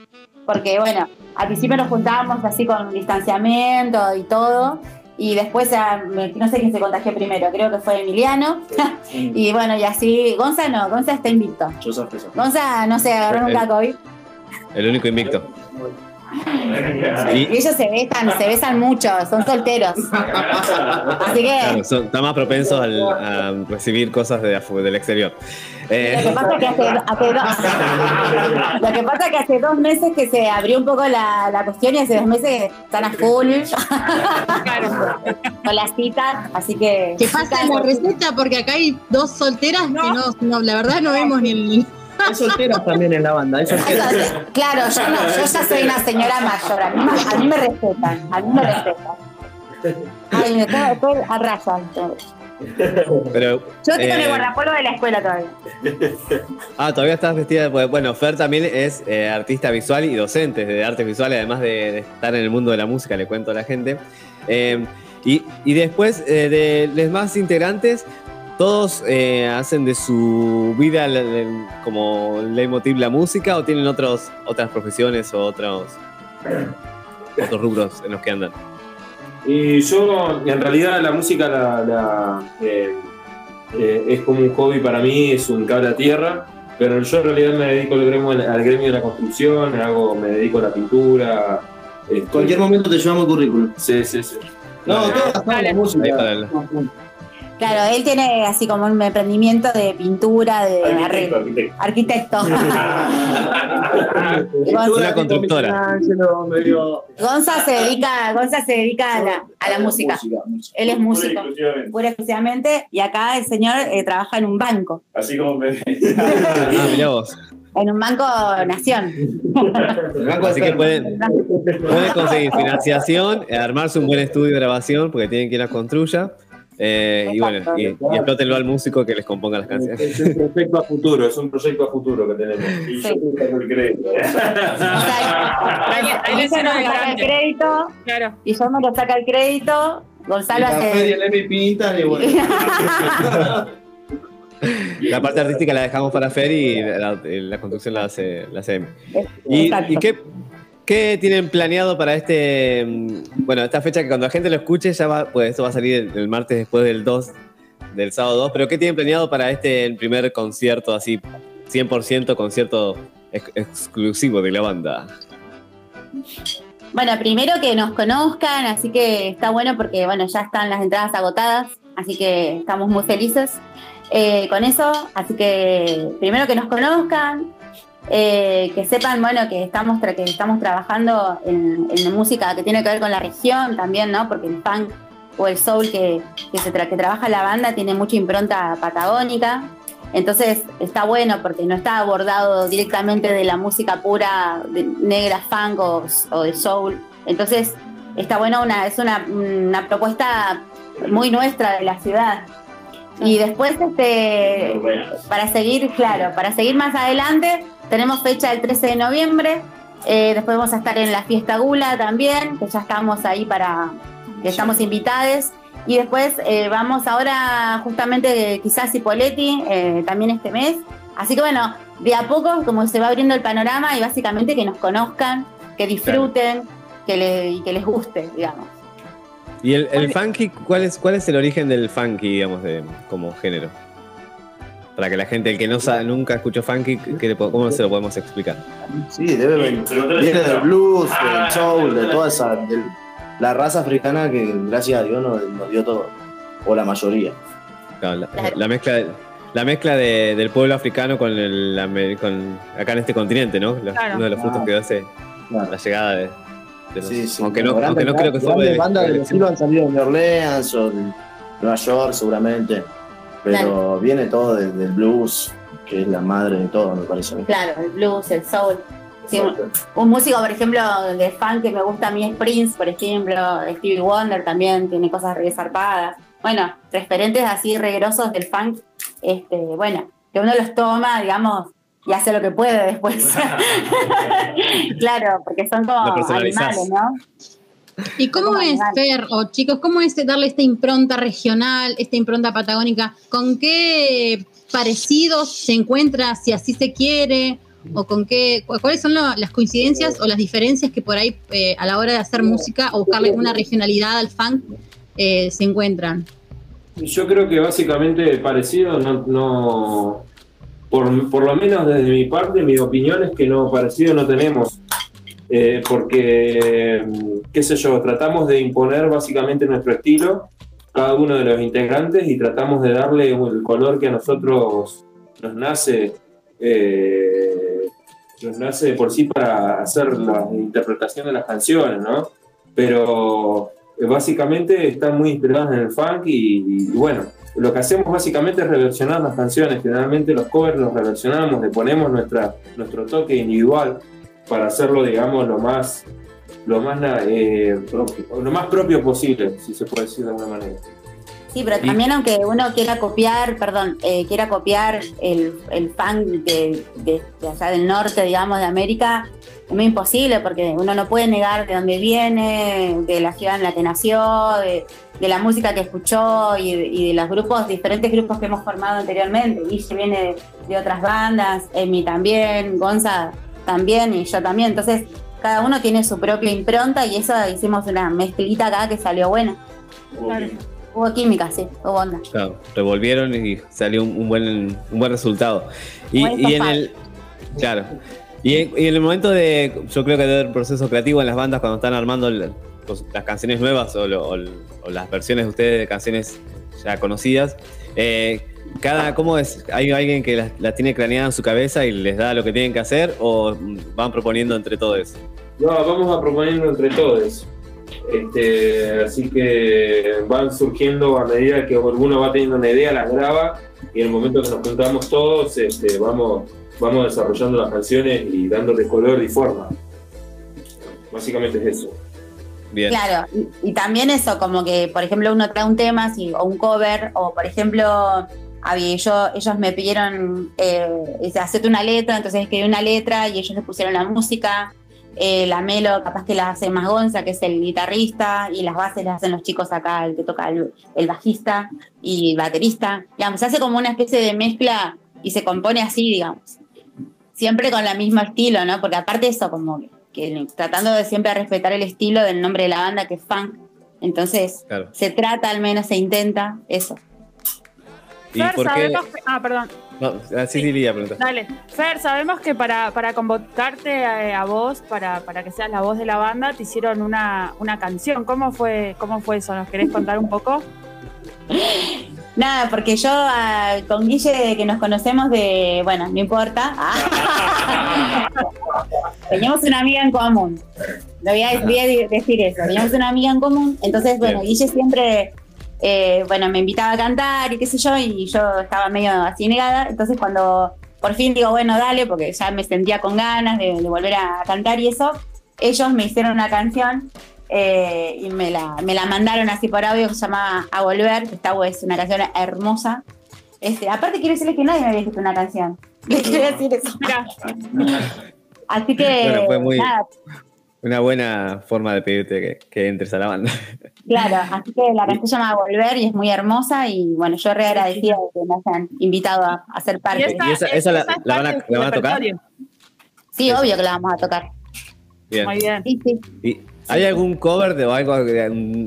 Porque bueno, al principio nos juntábamos así con distanciamiento y todo. Y después, ah, no sé quién se contagió primero, creo que fue Emiliano. (laughs) y bueno, y así, Gonza no, Gonza está invicto. Yo sorpresa. Gonza no se agarró nunca El- COVID. El único invicto. Y ellos se besan, se besan mucho, son solteros. Así que Claro, son- están más propensos al- a recibir cosas de del exterior. Eh, Lo que pasa es que hace, hace dos, (laughs) lo que pasa es que hace dos meses que se abrió un poco la, la cuestión y hace dos meses están a full (laughs) con las citas, así que Que pasa la receta porque acá hay dos solteras que no, no, la verdad no vemos ni el. Hay solteras también en la banda. Hay solteras. claro, yo no, yo ya soy una señora mayor, a mí, me- a mí me respetan, a mí me respetan. Ay, me estoy, estoy a raya. pero, Yo tengo eh, el guardapolvo de la escuela todavía. Ah, todavía estás vestida. pues, Bueno, Fer también es eh, artista visual y docente de artes visuales, además de, de estar en el mundo de la música, le cuento a la gente. Eh, y, y después, eh, de los más integrantes, todos eh, hacen de su vida la- la- como leitmotiv la música o tienen otros, otras profesiones o otros, otros rubros en los que andan. Y yo, en realidad, la música la, la, eh, eh, es como un hobby para mí, es un cable a tierra, pero yo en realidad me dedico al gremio, al gremio de la construcción, hago, me dedico a la pintura. este- Cualquier momento te llevamos el currículum. Sí, sí, sí. No, todas hacemos la música. Claro, él tiene así como un emprendimiento de pintura, de Arquitecto, arreglo. arquitecto. Arquitecto. (laughs) Una constructora. Gonza se dedica, Gonza se dedica a la, a la música. Él es músico, pura y exclusivamente, y acá el señor eh, trabaja en un banco, Así como me. (laughs) Ah, mirá vos. en un banco Nación. Así que pueden, pueden conseguir financiación, armarse un buen estudio de grabación, porque tienen que ir a construya. Eh, y bueno, y, y explótenlo al músico que les componga las canciones. Es un proyecto a futuro, es un proyecto a futuro que tenemos. Y yo tengo el crédito. Ahí Gonzalo me saca el crédito, y yo me lo saca el crédito, Gonzalo La hace... el MVP, y bueno. (laughs) La parte artística la dejamos para Fer y la, la construcción la hace, la hace Emi. ¿Y, y qué, qué tienen planeado para este, mm, bueno, esta fecha que cuando la gente lo escuche ya va, pues esto va a salir el, martes después del 2, del sábado 2, pero qué tienen planeado para este el primer concierto así, 100% concierto ex- exclusivo de la banda? Bueno, primero que nos conozcan, así que está bueno porque bueno, ya están las entradas agotadas, así que estamos muy felices eh, con eso. Así que primero que nos conozcan, eh, que sepan bueno que estamos que estamos trabajando en, en música que tiene que ver con la región también, ¿no? Porque el funk o el soul que, que se tra- que trabaja la banda tiene mucha impronta patagónica. Entonces está bueno porque no está abordado directamente de la música pura de negra funk o, o de soul. Entonces está bueno, una, es una, una propuesta muy nuestra de la ciudad. Y después, este, para seguir, claro, para seguir más adelante, tenemos fecha el 13 de noviembre. Eh, después vamos a estar en la fiesta Gula también, que ya estamos ahí para, que estamos invitados. Y después eh, vamos ahora justamente quizás Cipoletti, eh, también este mes. Así que bueno, de a poco como se va abriendo el panorama y básicamente que nos conozcan, que disfruten, que, le- y que les guste, digamos. ¿Y el, el funky, ¿cuál es, cuál es el origen del funky, digamos, de, como género? Para que la gente, el que no sabe, nunca escuchó funky, ¿qué le ¿cómo se lo podemos explicar? Sí, debe venir. Viene del blues, del soul, de toda esa. de la raza africana que, gracias a Dios, nos, nos dio todo. O la mayoría. Claro, la, la mezcla, la mezcla de- del pueblo africano con, el, la con acá en este continente, ¿no? Los- Claro. Uno de los frutos Ah. que hace la llegada de, de los- Sí, sí. aunque no, Grandes- aunque no creo que grandes de- bandas de del estilo han salido de Orleans o de Nueva York, seguramente. Pero viene todo de- del blues, que es la madre de todo, me parece a mí. Claro, el blues, el soul. Sí, un, un músico, por ejemplo, de funk que me gusta a mí es Prince, por ejemplo, Stevie Wonder también tiene cosas re zarpadas. Bueno, referentes así regrosos del funk, este, bueno, que uno los toma, digamos, y hace lo que puede después. (laughs) (laughs) claro, porque son como animales, ¿no? ¿Y cómo Como es. Fer, o chicos, cómo es darle esta impronta regional, esta impronta patagónica? ¿Con qué parecidos se encuentra, si así se quiere? ¿O con qué, cu- cuáles son lo- las coincidencias o las diferencias que por ahí eh, a la hora de hacer música o buscarle una regionalidad al funk eh, se encuentran? Yo creo que básicamente parecido, no, no por, por lo menos desde mi parte, mi opinión es que no parecido no tenemos. Eh, porque, mm, qué sé yo, tratamos de imponer básicamente nuestro estilo, cada uno de los integrantes, y tratamos de darle el color que a nosotros nos nace, eh, nos nace de por sí para hacer la interpretación de las canciones, ¿no? Pero eh, básicamente están muy inspiradas en el funk y, y bueno, lo que hacemos básicamente es reversionar las canciones. Generalmente los covers los reversionamos, le ponemos nuestra, nuestro toque individual para hacerlo, digamos, lo más, lo más, eh, propio, lo más propio posible, si se puede decir de alguna manera. Sí, pero también aunque uno quiera copiar, perdón, eh, quiera copiar el, el funk de, de, de allá del norte, digamos, de América, es imposible porque uno no puede negar de dónde viene, de la ciudad en la que nació, de, de la música que escuchó y de, los grupos, diferentes grupos que hemos formado anteriormente. Guille viene de, de otras bandas, Emi también, Gonza también y yo también. Entonces, cada uno tiene su propia impronta y eso hicimos una mezclita acá que salió buena. Hubo química, sí, hubo onda. Claro, revolvieron y salió un, un buen, un buen resultado. Y, y en el. Claro. Y en, y en el momento de. Yo creo que debe haber proceso creativo en las bandas cuando están armando el- los- las canciones nuevas o, lo- o o las versiones de ustedes de canciones ya conocidas. Eh, cada, ¿Cómo es? ¿Hay alguien que las la tiene craneada en su cabeza y les da lo que tienen que hacer o van proponiendo entre todos? No, vamos a proponerlo entre todos. Este, así que van surgiendo a medida que alguno va teniendo una idea, las graba y en el momento que nos juntamos todos, este, vamos, vamos desarrollando las canciones y dándole color y forma. Básicamente es eso. Bien. Claro, y, y también eso, como que, por ejemplo, uno trae un tema sí, o un cover, o por ejemplo, había, yo, ellos me pidieron eh, hacerte una letra, entonces escribí una letra y ellos le pusieron la música. Eh, la melo, capaz que la hace más Gonza, que es el guitarrista, y las bases las hacen los chicos acá, el que toca el, el bajista y el baterista. Digamos, se hace como una especie de mezcla y se compone así, digamos. Siempre con el mismo estilo, ¿no? Porque aparte eso, como que, que tratando de siempre respetar el estilo del nombre de la banda, que es funk. Entonces, Claro. se trata, al menos se intenta eso. ¿Y Fer, por qué? sabemos que- Ah, perdón. No, así sí, pregunta. Dale. Fer, sabemos que para, para convocarte eh, a, vos, para, para que seas la voz de la banda, te hicieron una, una canción. ¿Cómo fue, ¿Cómo fue eso? ¿Nos querés contar un poco? (laughs) Nada, porque yo ah, con Guille, que nos conocemos de. Bueno, no importa. Ah. (laughs) Teníamos una amiga en común. Lo voy a, voy a decir eso. Teníamos una amiga en común. Entonces, bueno, Bien. Guille siempre. Eh, bueno, me invitaba a cantar y qué sé yo, y yo estaba medio así negada. Entonces, cuando por fin digo, bueno, dale, porque ya me sentía con ganas de, de volver a cantar y eso, ellos me hicieron una canción eh, y me la, me la mandaron así por audio que se llama A Volver, que está es una canción hermosa. Este, aparte quiero decirles que nadie me había escrito una canción. (laughs) Les quiero decir eso. Así que Bueno, fue muy- nada, Una buena forma de pedirte que, que entres a la banda. (laughs) claro, así que la canción se llama A Volver y es muy hermosa y bueno, yo re agradecida de que me hayan invitado a, a ser parte. ¿Y esa, esa la, la van a, la van a tocar? Sí, obvio que la vamos a tocar. Bien. Muy bien. Sí, sí. ¿Y ¿Hay algún cover de o algo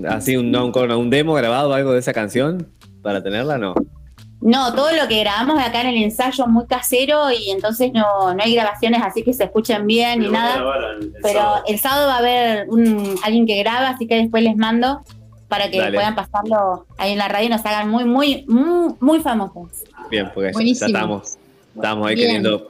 así, un, no un cover, no, un demo grabado o algo de esa canción para tenerla? No. No, todo lo que grabamos acá en el ensayo es muy casero y entonces no, no hay grabaciones así que se escuchen bien ni nada. Pero el sábado va a haber un, alguien que graba, así que después les mando para que Dale. puedan pasarlo ahí en la radio y nos hagan muy, muy, muy, muy famosos. Bien, porque ya- estamos, estamos ahí Bien. queriendo,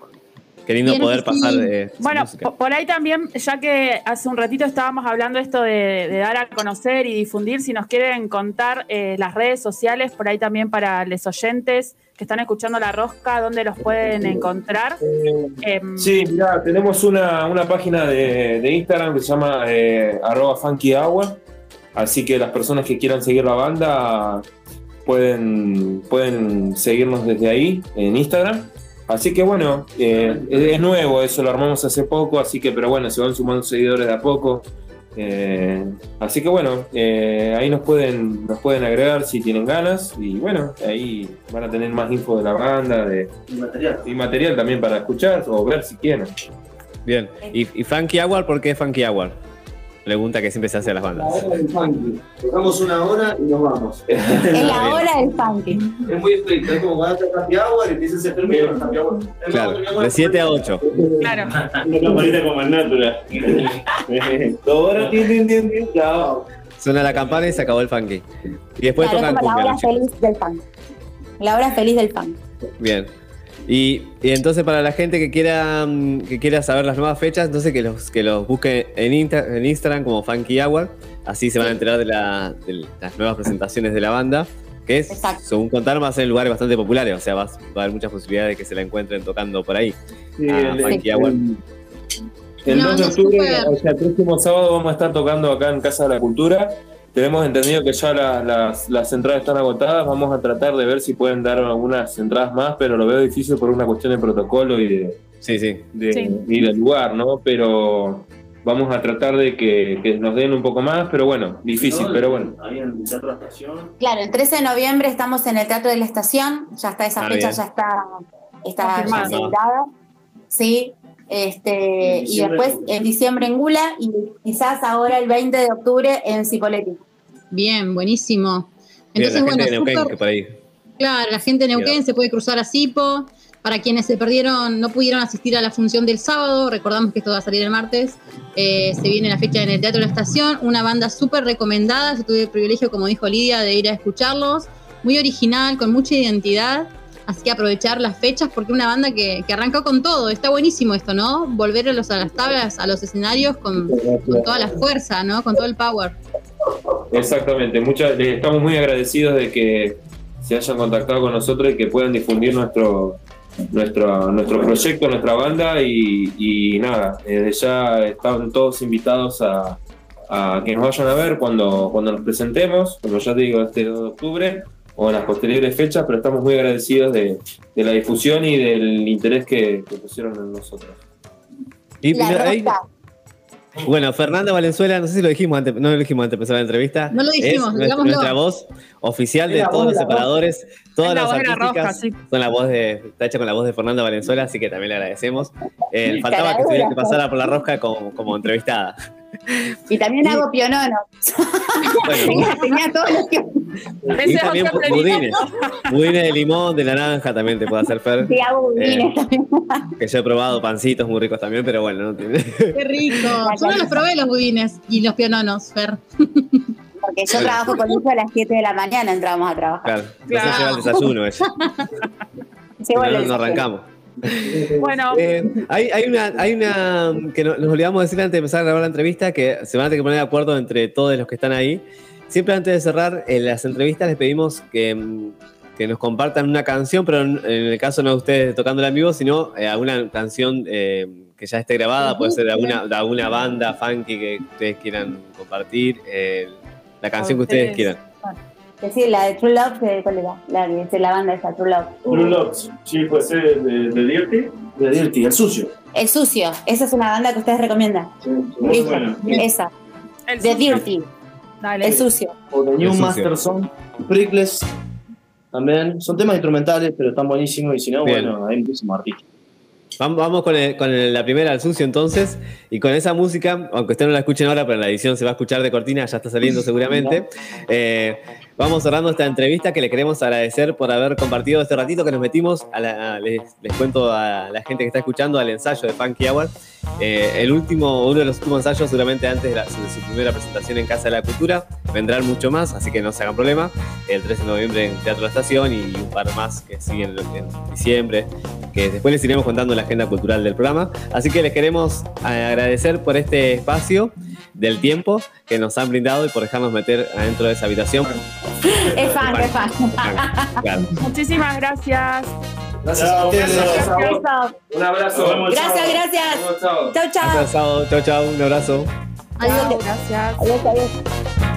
queriendo Bien, poder sí. pasar de Bueno, po- por ahí también, ya que hace un ratito estábamos hablando esto de, de dar a conocer y difundir, si nos quieren contar eh, las redes sociales, por ahí también para los oyentes que están escuchando La Rosca, ¿dónde los pueden encontrar? Em, Sí, mirá, tenemos una, una página de, de Instagram que se llama eh, arroba funky hour, así que las personas que quieran seguir la banda pueden, pueden seguirnos desde ahí en Instagram. Así que bueno, eh, es nuevo, eso lo armamos hace poco, así que pero bueno, se van sumando seguidores de a poco. Eh, así que bueno, eh, ahí nos pueden, nos pueden agregar si tienen ganas y bueno, ahí van a tener más info de la banda, de y material, también para escuchar o ver si quieren. Bien. ¿Y, y Funky Hour por qué Funky Hour? Pregunta que siempre se hace a las La bandas. hora del funky. Tocamos una hora y nos vamos. (laughs) Es la hora del funky. Es muy estricto, es como cuando hace happy hour y te dicen se termina el happy hour. Claro, de 7 a 8. Claro. (laughs) Una campanita como el natural. Dos horas, tin, tin, tin, tin, chao. Suena la campana y se acabó el funky. Y después Claro, tocan como la cumbia. hora feliz del funk. La hora feliz del funk. Bien. Y, y entonces para la gente que quiera mm, que quiera saber las nuevas fechas, entonces que los que los busque en, Insta- en Instagram como Funky Hour, así se van a enterar de, la- de las nuevas presentaciones de la banda, que es, según contaron, va a ser en lugares bastante populares, o sea, va, va a haber muchas posibilidades de que se la encuentren tocando por ahí. Sí, a el- Funky el- Hour. El No, 2 de octubre, o sea, el próximo sábado vamos a estar tocando acá en Casa de la Cultura. Tenemos entendido que ya la- las, las entradas están agotadas. Vamos a tratar de ver si pueden dar algunas entradas más, pero lo veo difícil por una cuestión de protocolo y de, sí, sí. de- Sí. y del lugar, ¿no? Pero vamos a tratar de que, que nos den un poco más, pero bueno, difícil, ¿No? pero bueno. Ahí en el Teatro de la Estación. Claro, el 13 de noviembre estamos en el Teatro de la Estación, ya está esa Ah, fecha, bien. ya está, está ya asegurada. Sí. Este, y después en diciembre en Gula y quizás ahora el 20 de octubre en Cipolletti. Bien, buenísimo. Bien, Entonces, la bueno, gente de Neuquén, súper- que por ahí. Claro, la gente de Neuquén Bien. se puede cruzar a Sipo. Para quienes se perdieron, no pudieron asistir a la función del sábado, recordamos que esto va a salir el martes. eh, se viene la fecha en el Teatro de la Estación, una banda súper recomendada. Yo tuve el privilegio, como dijo Lidia, de ir a escucharlos. Muy original, con mucha identidad. Así que aprovechar las fechas porque una banda que, que arrancó con todo. Está buenísimo esto, ¿no? Volver a, los, a las tablas, a los escenarios con, con toda la fuerza, ¿no? Con todo el power. Exactamente, muchas, les estamos muy agradecidos de que se hayan contactado con nosotros y que puedan difundir nuestro nuestro, nuestro proyecto, nuestra banda y, y nada, desde ya están todos invitados a, a que nos vayan a ver cuando, cuando nos presentemos, como ya te digo, este 2 de octubre o en las posteriores fechas, pero estamos muy agradecidos de, de la difusión y del interés que, que pusieron en nosotros. Y bueno, Fernanda Valenzuela, no sé si lo dijimos antes, no lo dijimos antes de empezar la entrevista. No lo dijimos, es nuestra, voz oficial de todos voz los separadores, todas las voz de la artísticas son la voz de, está hecha con la voz de Fernanda Valenzuela, así que también le agradecemos. Eh, faltaba que, tuviera que pasara por la rosca como, como entrevistada. Y también hago pionono. Bueno, tenía, tenía todos los que. y también budines. Budines de limón, de naranja también te puede hacer Fer. Sí, hago budines también. Que yo he probado pancitos muy ricos también, pero bueno, no tiene. Qué rico. (laughs) Yo no los probé los budines y los piononos, Fer. Porque yo trabajo con Lucho a las 7 de la mañana, entramos a trabajar. Claro, Claro. se lleva el desayuno ella. Sí, bueno, no, no arrancamos. (laughs) Bueno, Eh, hay, hay una, hay una que no- nos olvidamos de decir antes de empezar a grabar la entrevista, que se van a tener que poner de acuerdo entre todos los que están ahí. Siempre antes de cerrar las entrevistas les pedimos que, mm, que nos compartan una canción, pero en, en el caso no de ustedes tocándola en vivo, sino eh, alguna canción eh, que ya esté grabada, puede ser de alguna, de alguna banda funky que ustedes quieran compartir, eh, la canción que Ustedes. quieran. Que sí, la de True Love, que- ¿cuál era? La, es la banda esa, True Love. Blue Locks, sí, puede ser de, de Dirty. De Dirty, el sucio. El Sucio, esa es una banda que ustedes recomiendan. Muy Listo, buena. esa. el The sucio. Dirty, Dale. el Sucio. O The New sucio. Master Song, Prickles. También son temas instrumentales, pero están buenísimos. Y si no, Bien. bueno, hay muchísimos artistas. Vamos, vamos con, el- con el- la primera al sucio entonces, y con esa música, aunque ustedes no la escuchen ahora, pero en la edición se va a escuchar de cortina, ya está saliendo seguramente. Eh, vamos cerrando esta entrevista que le queremos agradecer por haber compartido este ratito que nos metimos. A la- les cuento a la gente que está escuchando al ensayo de Funky Hour. Eh, el último, uno de los últimos ensayos, seguramente antes de, la- de su primera presentación en Casa de la Cultura. Vendrán mucho más, así que no se hagan problema. El 13 de noviembre en Teatro la Estación y un par más que siguen en diciembre, que después les iremos contando la agenda cultural del programa. Así que les queremos eh, agradecer por este espacio del tiempo que nos han brindado y por dejarnos meter adentro de esa habitación. Es fan, es fan. (laughs) Muchísimas gracias. Gracias a ustedes. Un abrazo. Vemos Gracias, gracias. Sábado. Chau, chau. Un abrazo. Adiós. Chao, gracias. Adiós, adiós.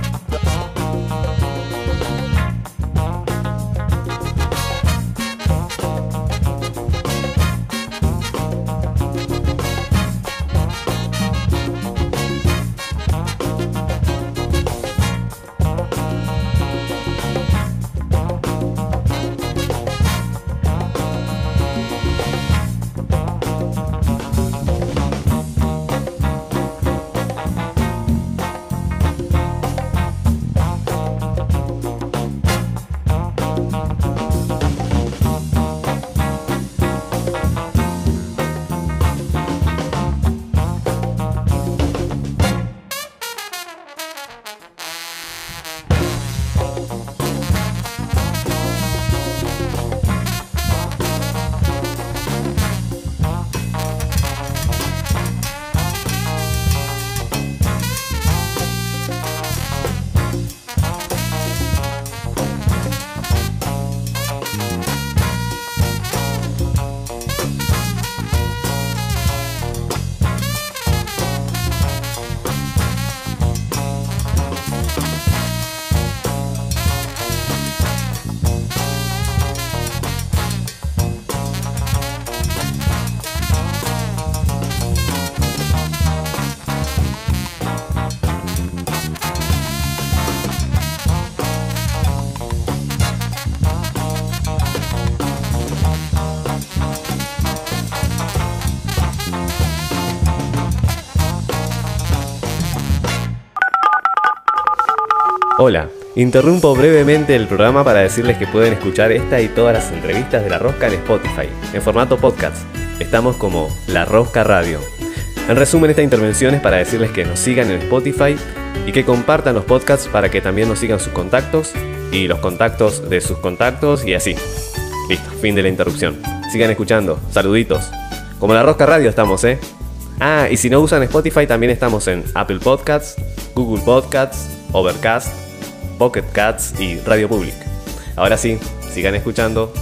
Interrumpo brevemente el programa para decirles que pueden escuchar esta y todas las entrevistas de La Rosca en Spotify, en formato podcast. Estamos como La Rosca Radio. En resumen, esta intervención es para decirles que nos sigan en Spotify y que compartan los podcasts para que también nos sigan sus contactos y los contactos de sus contactos y así. Listo, fin de la interrupción. Sigan escuchando. Saluditos. Como La Rosca Radio estamos, ¿eh? Ah, y si no usan Spotify, también estamos en Apple Podcasts, Google Podcasts, Overcast, Pocket Cats y Radio Public. Ahora sí, sigan escuchando.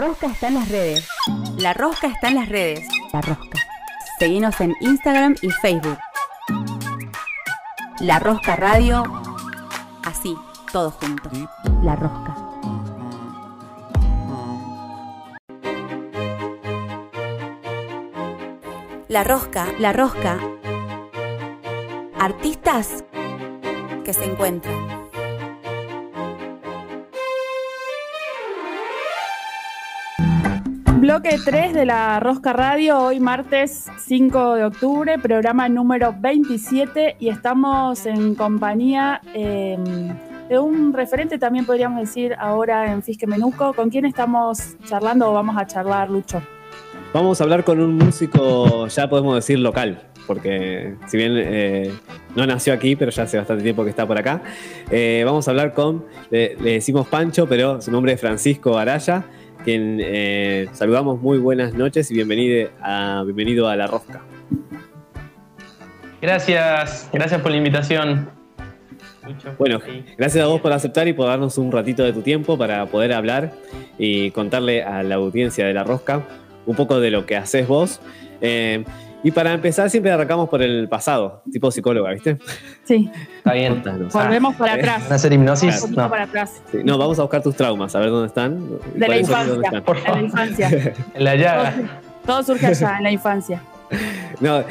Rosca está en las redes. La Rosca está en las redes. La Rosca. Seguinos en Instagram y Facebook. La Rosca Radio. Así, todos juntos. La Rosca. La Rosca. La Rosca. Artistas que se encuentran. Bloque 3 de la Rosca Radio, hoy martes 5 de octubre, programa número 27 y estamos en compañía eh, de un referente también podríamos decir ahora en Fisque Menuco. ¿Con quién estamos charlando o vamos a charlar, Lucho? Vamos a hablar con un músico, ya podemos decir local, porque si bien eh, no nació aquí, pero ya hace bastante tiempo que está por acá. Eh, vamos a hablar con, le, le decimos Pancho, pero su nombre es Francisco Araya quien eh, saludamos muy buenas noches y bienvenido a, bienvenido a La Rosca. Gracias, gracias por la invitación. Bueno, gracias a vos por aceptar y por darnos un ratito de tu tiempo para poder hablar y contarle a la audiencia de La Rosca un poco de lo que haces vos. Eh, y para empezar, siempre arrancamos por el pasado, tipo psicóloga, ¿viste? Sí. Está bien. Contanos. Volvemos para ¿Van atrás. a hacer hipnosis? Un poquito No. para atrás. Sí, no, vamos a buscar tus traumas, a ver dónde están. De la infancia. De la infancia. (laughs) En la llaga. Todo surge allá, en la infancia. No,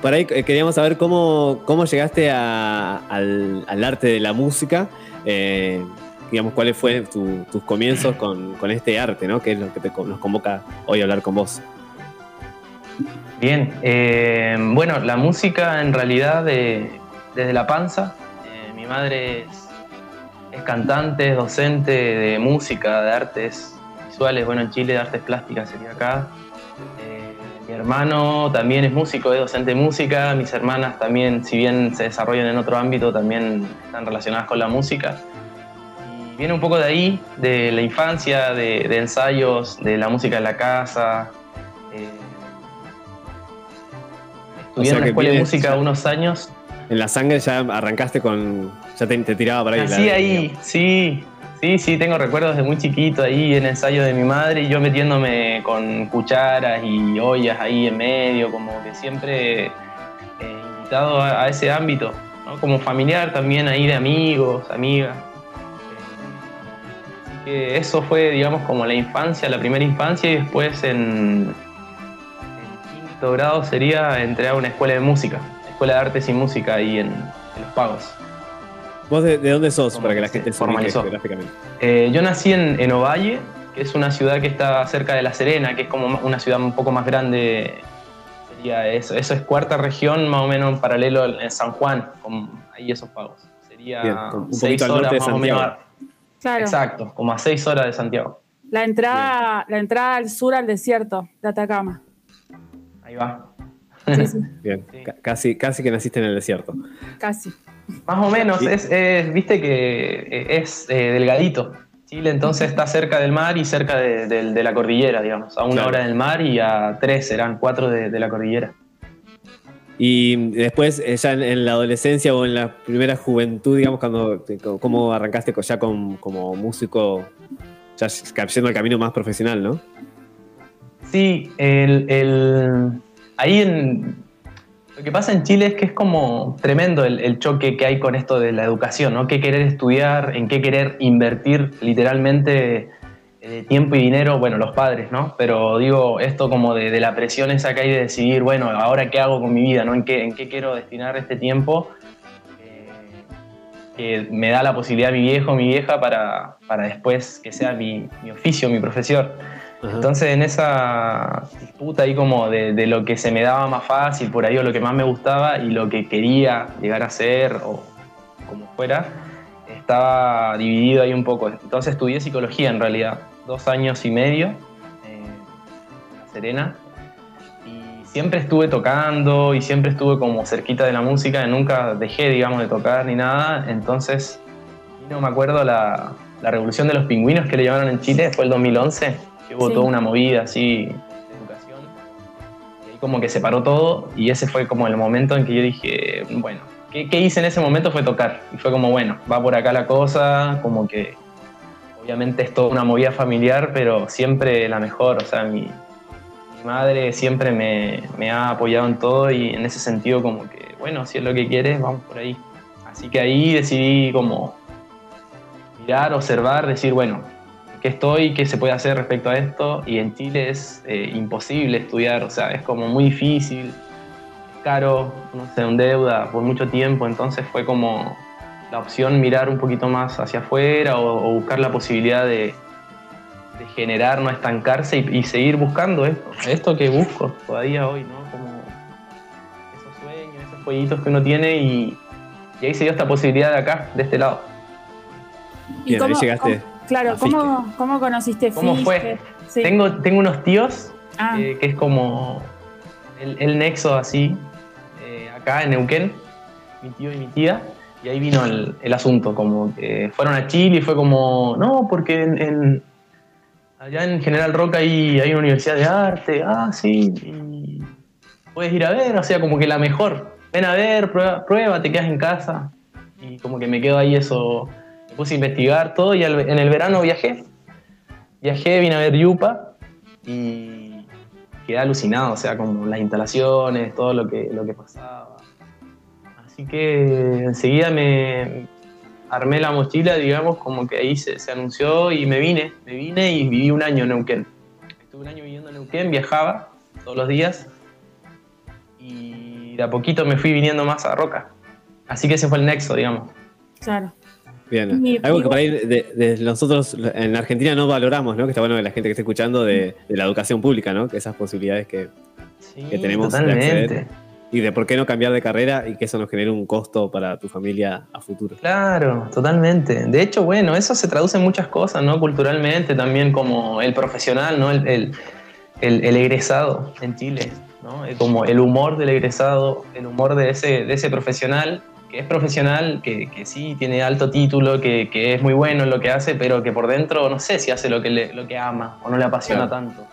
por ahí eh, queríamos saber cómo, cómo llegaste a- al, al arte de la música. eh, digamos, cuáles fueron tu- tus comienzos con, con este arte, ¿no? Que es lo que te nos convoca hoy a hablar con vos. Bien, eh, bueno, la música en realidad de- desde la panza. Eh, mi madre es, cantante, es docente de música, de artes visuales, bueno, en Chile de artes plásticas sería acá. Eh, mi hermano también es músico, es docente de música. Mis hermanas también, si bien se desarrollan en otro ámbito, también están relacionadas con la música. Y viene un poco de ahí, de la infancia, de, ensayos, de la música en la casa. Estudié en la que escuela de música unos años. En la sangre ya arrancaste con. Ya te, te tiraba para ahí. Nací la- ahí, sí, Sí, sí, tengo recuerdos de muy chiquito ahí en ensayo de mi madre y yo metiéndome con cucharas y ollas ahí en medio, como que siempre eh, invitado a, a ese ámbito, ¿no? como familiar también ahí de amigos, amigas. Así que eso fue, digamos, como la infancia, la primera infancia y después en, grado sería entré a una escuela de música, escuela de artes y música ahí en, en Los Pagos. ¿Vos de, de dónde sos? Para que la gente se formalizó. geográficamente. Eh, yo nací en, en Ovalle, que es una ciudad que está cerca de La Serena, que es como una ciudad un poco más grande. Sería eso, eso es cuarta región, más o menos en paralelo en San Juan, con ahí esos pagos. Sería Bien, un seis al horas de más o menos. Santiago. Claro. Exacto, como a seis horas de Santiago. La entrada, la entrada al sur al desierto de Atacama. Ahí va. (laughs) Bien, ca- casi, casi que naciste en el desierto. Casi. Más o menos, es, es- viste que eh, es eh, delgadito. Chile entonces está cerca del mar y cerca de, de- de la cordillera, digamos. A una Claro. hora del mar y a tres, serán cuatro de, de la cordillera. Y después, eh, ya en, en la adolescencia o en la primera juventud, digamos, cuando cómo arrancaste ya con, como músico, ya yendo al camino más profesional, ¿no? Sí, el, el- ahí en, lo que pasa en Chile es que es como tremendo el, choque que hay con esto de la educación, ¿no? Qué querer estudiar, en qué querer invertir literalmente eh, tiempo y dinero, bueno, los padres, ¿no? Pero digo, esto como de, de la presión esa que hay de decidir, bueno, ahora qué hago con mi vida, ¿no? ¿En qué, en qué quiero destinar este tiempo? Eh, que me da la posibilidad mi viejo, mi vieja, para, para después que sea mi, mi oficio, mi profesión. Entonces en esa disputa ahí como de, lo que se me daba más fácil por ahí o lo que más me gustaba y lo que quería llegar a ser o como fuera, estaba dividido ahí un poco. Entonces estudié psicología en realidad, dos años y medio eh, en La Serena. Y siempre estuve tocando y siempre estuve como cerquita de la música, nunca dejé digamos de tocar ni nada, entonces no me acuerdo la, la revolución de los pingüinos que le llamaron en Chile, fue el 2011 que hubo Sí. toda una movida así de educación. Y ahí como que se paró todo y ese fue como el momento en que yo dije, bueno, ¿qué, qué hice en ese momento? Fue tocar. Y fue como, bueno, va por acá la cosa, como que obviamente es toda una movida familiar, pero siempre la mejor. O sea, mi, mi madre siempre me, me ha apoyado en todo y en ese sentido como que, bueno, si es lo que quieres, vamos por ahí. Así que ahí decidí como mirar, observar, decir, bueno, qué estoy, qué se puede hacer respecto a esto. Y en Chile es eh, imposible estudiar, o sea, es como muy difícil, caro, uno se endeuda por mucho tiempo, entonces fue como la opción mirar un poquito más hacia afuera o, o buscar la posibilidad de, de generar, no estancarse y, y seguir buscando esto, esto que busco todavía hoy, ¿no? Como esos sueños, esos jueguitos que uno tiene y, y ahí se dio esta posibilidad de acá, de este lado. ¿Y Bien, ahí cómo- llegaste. cómo- claro, ¿cómo, ¿cómo conociste ¿Cómo fue? Sí. Tengo, tengo unos tíos Ah. eh, que es como el, el nexo así, eh, acá en Neuquén, mi tío y mi tía, y ahí vino el, el asunto, como que fueron a Chile y fue como, no, porque en, en- allá en General Roca hay, hay una universidad de arte, ah, sí, y puedes ir a ver, o sea, como que la mejor, ven a ver, prueba, prueba te quedas en casa, y como que me quedo ahí eso, puse a investigar todo y al- en el verano viajé, viajé, vine a ver Yupa y quedé alucinado, o sea, como las instalaciones, todo lo que, lo que pasaba. Así que enseguida me armé la mochila, digamos, como que ahí se, anunció y me vine, me vine y viví un año en Neuquén. Estuve un año viviendo en Neuquén, viajaba todos los días y de a poquito me fui viniendo más a Roca. Así que ese fue el nexo, digamos. Claro. Bien. Mi- Algo que por ahí de, de nosotros en Argentina no valoramos, ¿no? Que está bueno que la gente que esté escuchando de, de la educación pública, ¿no? Que esas posibilidades que, que tenemos de totalmente. acceder. Y de por qué no cambiar de carrera y que eso nos genere un costo para tu familia a futuro. Claro, totalmente. De hecho, bueno, eso se traduce en muchas cosas, ¿no? Culturalmente también como el profesional, ¿no? El, el- el- el egresado en Chile, ¿no? Eh, Como el humor del egresado, el humor de ese, de ese profesional, que es profesional, que, que sí tiene alto título, que, que es muy bueno en lo que hace, pero que por dentro no sé si hace lo que, le- lo que ama o no le apasiona Claro. tanto.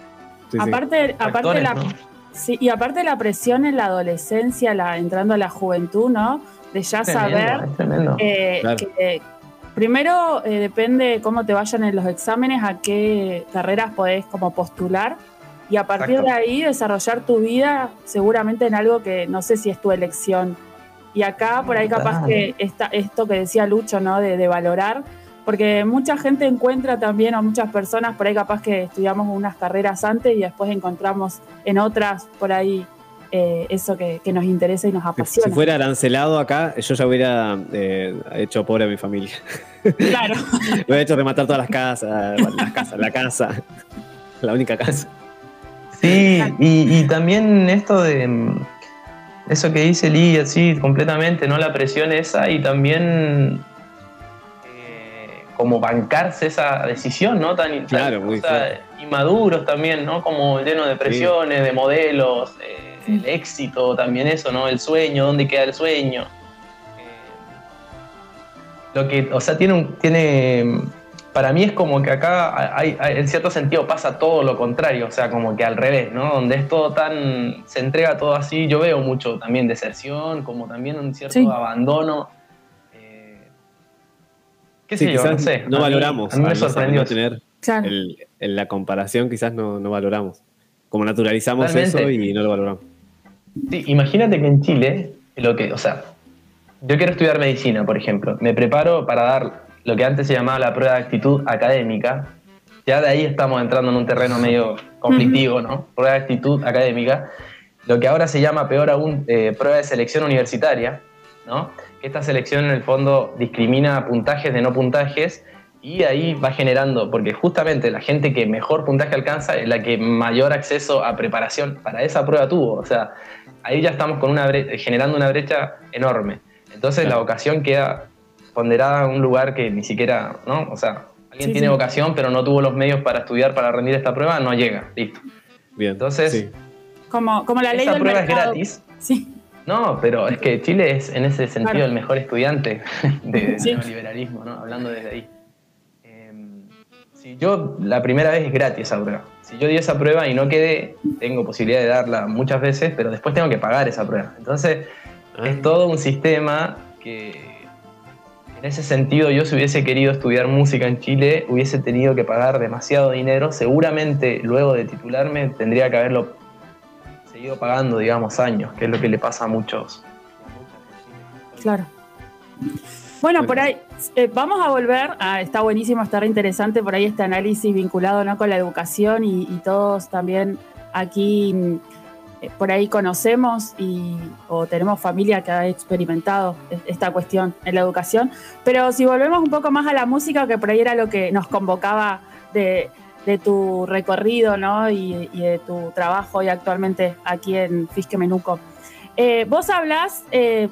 aparte, aparte la, ¿no? sí, y aparte la presión en la adolescencia, la, entrando a la juventud, ¿no? De ya Tremendo, saber tremendo. eh, Claro. que, primero eh, depende cómo te vayan en los exámenes, a qué carreras podés como postular y a partir Exacto. de ahí desarrollar tu vida seguramente en algo que no sé si es tu elección. Y acá por ahí capaz Claro. que esta, esto que decía Lucho, ¿no? De, de valorar, porque mucha gente encuentra también, o muchas personas por ahí capaz que estudiamos unas carreras antes y después encontramos en otras por ahí eh, eso que, que nos interesa y nos Si apasiona. fuera arancelado acá, yo ya hubiera eh, hecho pobre a mi familia. Claro. Me (laughs) hubiera hecho rematar todas las casas, las casas, la casa, la única casa. Sí, y, y también esto de eso que dice Lee, así completamente, ¿no? La presión esa y también eh, como bancarse esa decisión, ¿no? Tan, tan- Claro, muy o sea, inmaduros también, ¿no? Como lleno de presiones, de modelos, eh, el éxito, también eso, ¿no? El sueño, ¿dónde queda el sueño? Eh, lo que, o sea, tiene un, tiene para mí es como que acá hay, hay- en cierto sentido pasa todo lo contrario, o sea, como que al revés, ¿no? Donde es todo tan, se entrega todo así, yo veo mucho también deserción, como también un cierto Sí. abandono. eh, ¿Qué Sí, sé yo? No sé. no a mí- valoramos. A mí me sorprendió. tener Claro. el- el- la comparación, quizás no, no valoramos. Como naturalizamos Totalmente. eso y no lo valoramos. Sí, imagínate que en Chile, lo que, o sea, yo quiero estudiar medicina, por ejemplo. Me preparo para dar lo que antes se llamaba la prueba de actitud académica. Ya de ahí estamos entrando en un terreno medio conflictivo, ¿no? Prueba de actitud académica. Lo que ahora se llama, peor aún, eh, prueba de selección universitaria, ¿no? Esta selección en el fondo discrimina puntajes de no puntajes y ahí va generando, porque justamente la gente que mejor puntaje alcanza es la que mayor acceso a preparación para esa prueba tuvo. O sea, ahí ya estamos con una generando una brecha enorme. Entonces la vocación queda ponderada en un lugar que ni siquiera, ¿no? O sea, alguien Sí, tiene sí. vocación pero no tuvo los medios para estudiar, para rendir esta prueba, no llega, listo. Bien. Entonces, sí. Como, como la ley esa del prueba es mercado. gratis. Sí. No, pero es que Chile es en ese sentido Claro. el mejor estudiante de Sí. neoliberalismo, ¿no? Hablando desde ahí. Em, si yo, la primera vez es gratis esa prueba. Si yo di esa prueba y no quedé, tengo posibilidad de darla muchas veces, pero después tengo que pagar esa prueba. Entonces, Ah. es todo un sistema que, en ese sentido, yo si hubiese querido estudiar música en Chile, hubiese tenido que pagar demasiado dinero. Seguramente, luego de titularme, tendría que haberlo seguido pagando, digamos, años, que es lo que le pasa a muchos. Claro. Bueno, por ahí eh, vamos a volver. a- está buenísimo, está re interesante por ahí este análisis vinculado ¿no? con la educación y, y todos también aquí mm, por ahí conocemos y, o tenemos familia que ha experimentado e- esta cuestión en la educación. Pero si volvemos un poco más a la música, que por ahí era lo que nos convocaba de, tu recorrido y, y de tu trabajo hoy actualmente aquí en Fisque Menuco. Eh, vos hablás eh,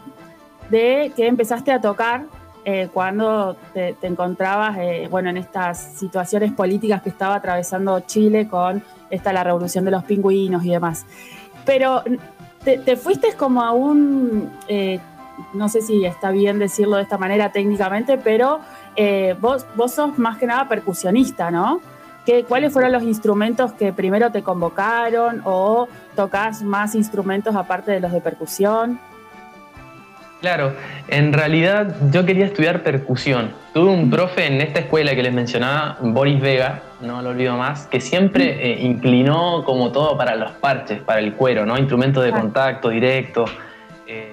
de que empezaste a tocar eh, cuando te, encontrabas eh, bueno, en estas situaciones políticas que estaba atravesando Chile con esta, la revolución de los pingüinos y demás. Pero te, te fuiste como a un, eh, no sé si está bien decirlo de esta manera técnicamente, pero eh, vos, vos sos más que nada percusionista, ¿no? ¿Qué, ¿Cuáles fueron los instrumentos que primero te convocaron o tocas más instrumentos aparte de los de percusión? Claro, en realidad yo quería estudiar percusión. Tuve un profe en esta escuela que les mencionaba, Boris Vega, no lo olvido más, que siempre eh, inclinó como todo para los parches, para el cuero, ¿no? Instrumentos de contacto directo. Eh,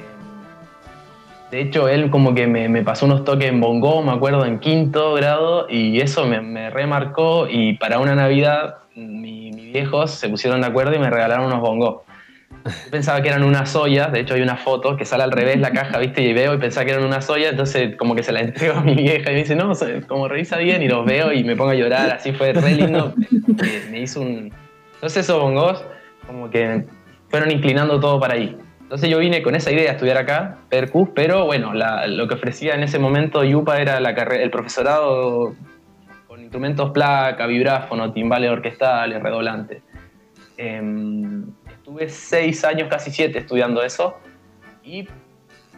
de hecho, él como que me, me pasó unos toques en bongo, me acuerdo, en quinto grado, y eso me, me remarcó. Y para una Navidad, mi- mis viejos se pusieron de acuerdo y me regalaron unos bongos. Pensaba que eran unas ollas, de hecho hay una foto que sale al revés la caja, ¿viste? Y veo y pensaba que eran unas ollas, entonces como que se la entrego a mi vieja y me dice, no, como revisa bien y los veo y me pongo a llorar, así fue re lindo. Me, hizo un... Entonces esos bongos como que fueron inclinando todo para ahí. Entonces yo vine con esa idea a estudiar acá, Percus, pero bueno, la- lo que ofrecía en ese momento Yupa era la el profesorado con instrumentos placa, vibráfono, timbales orquestales, redoblantes. Em, estuve seis años, casi siete, estudiando eso. Y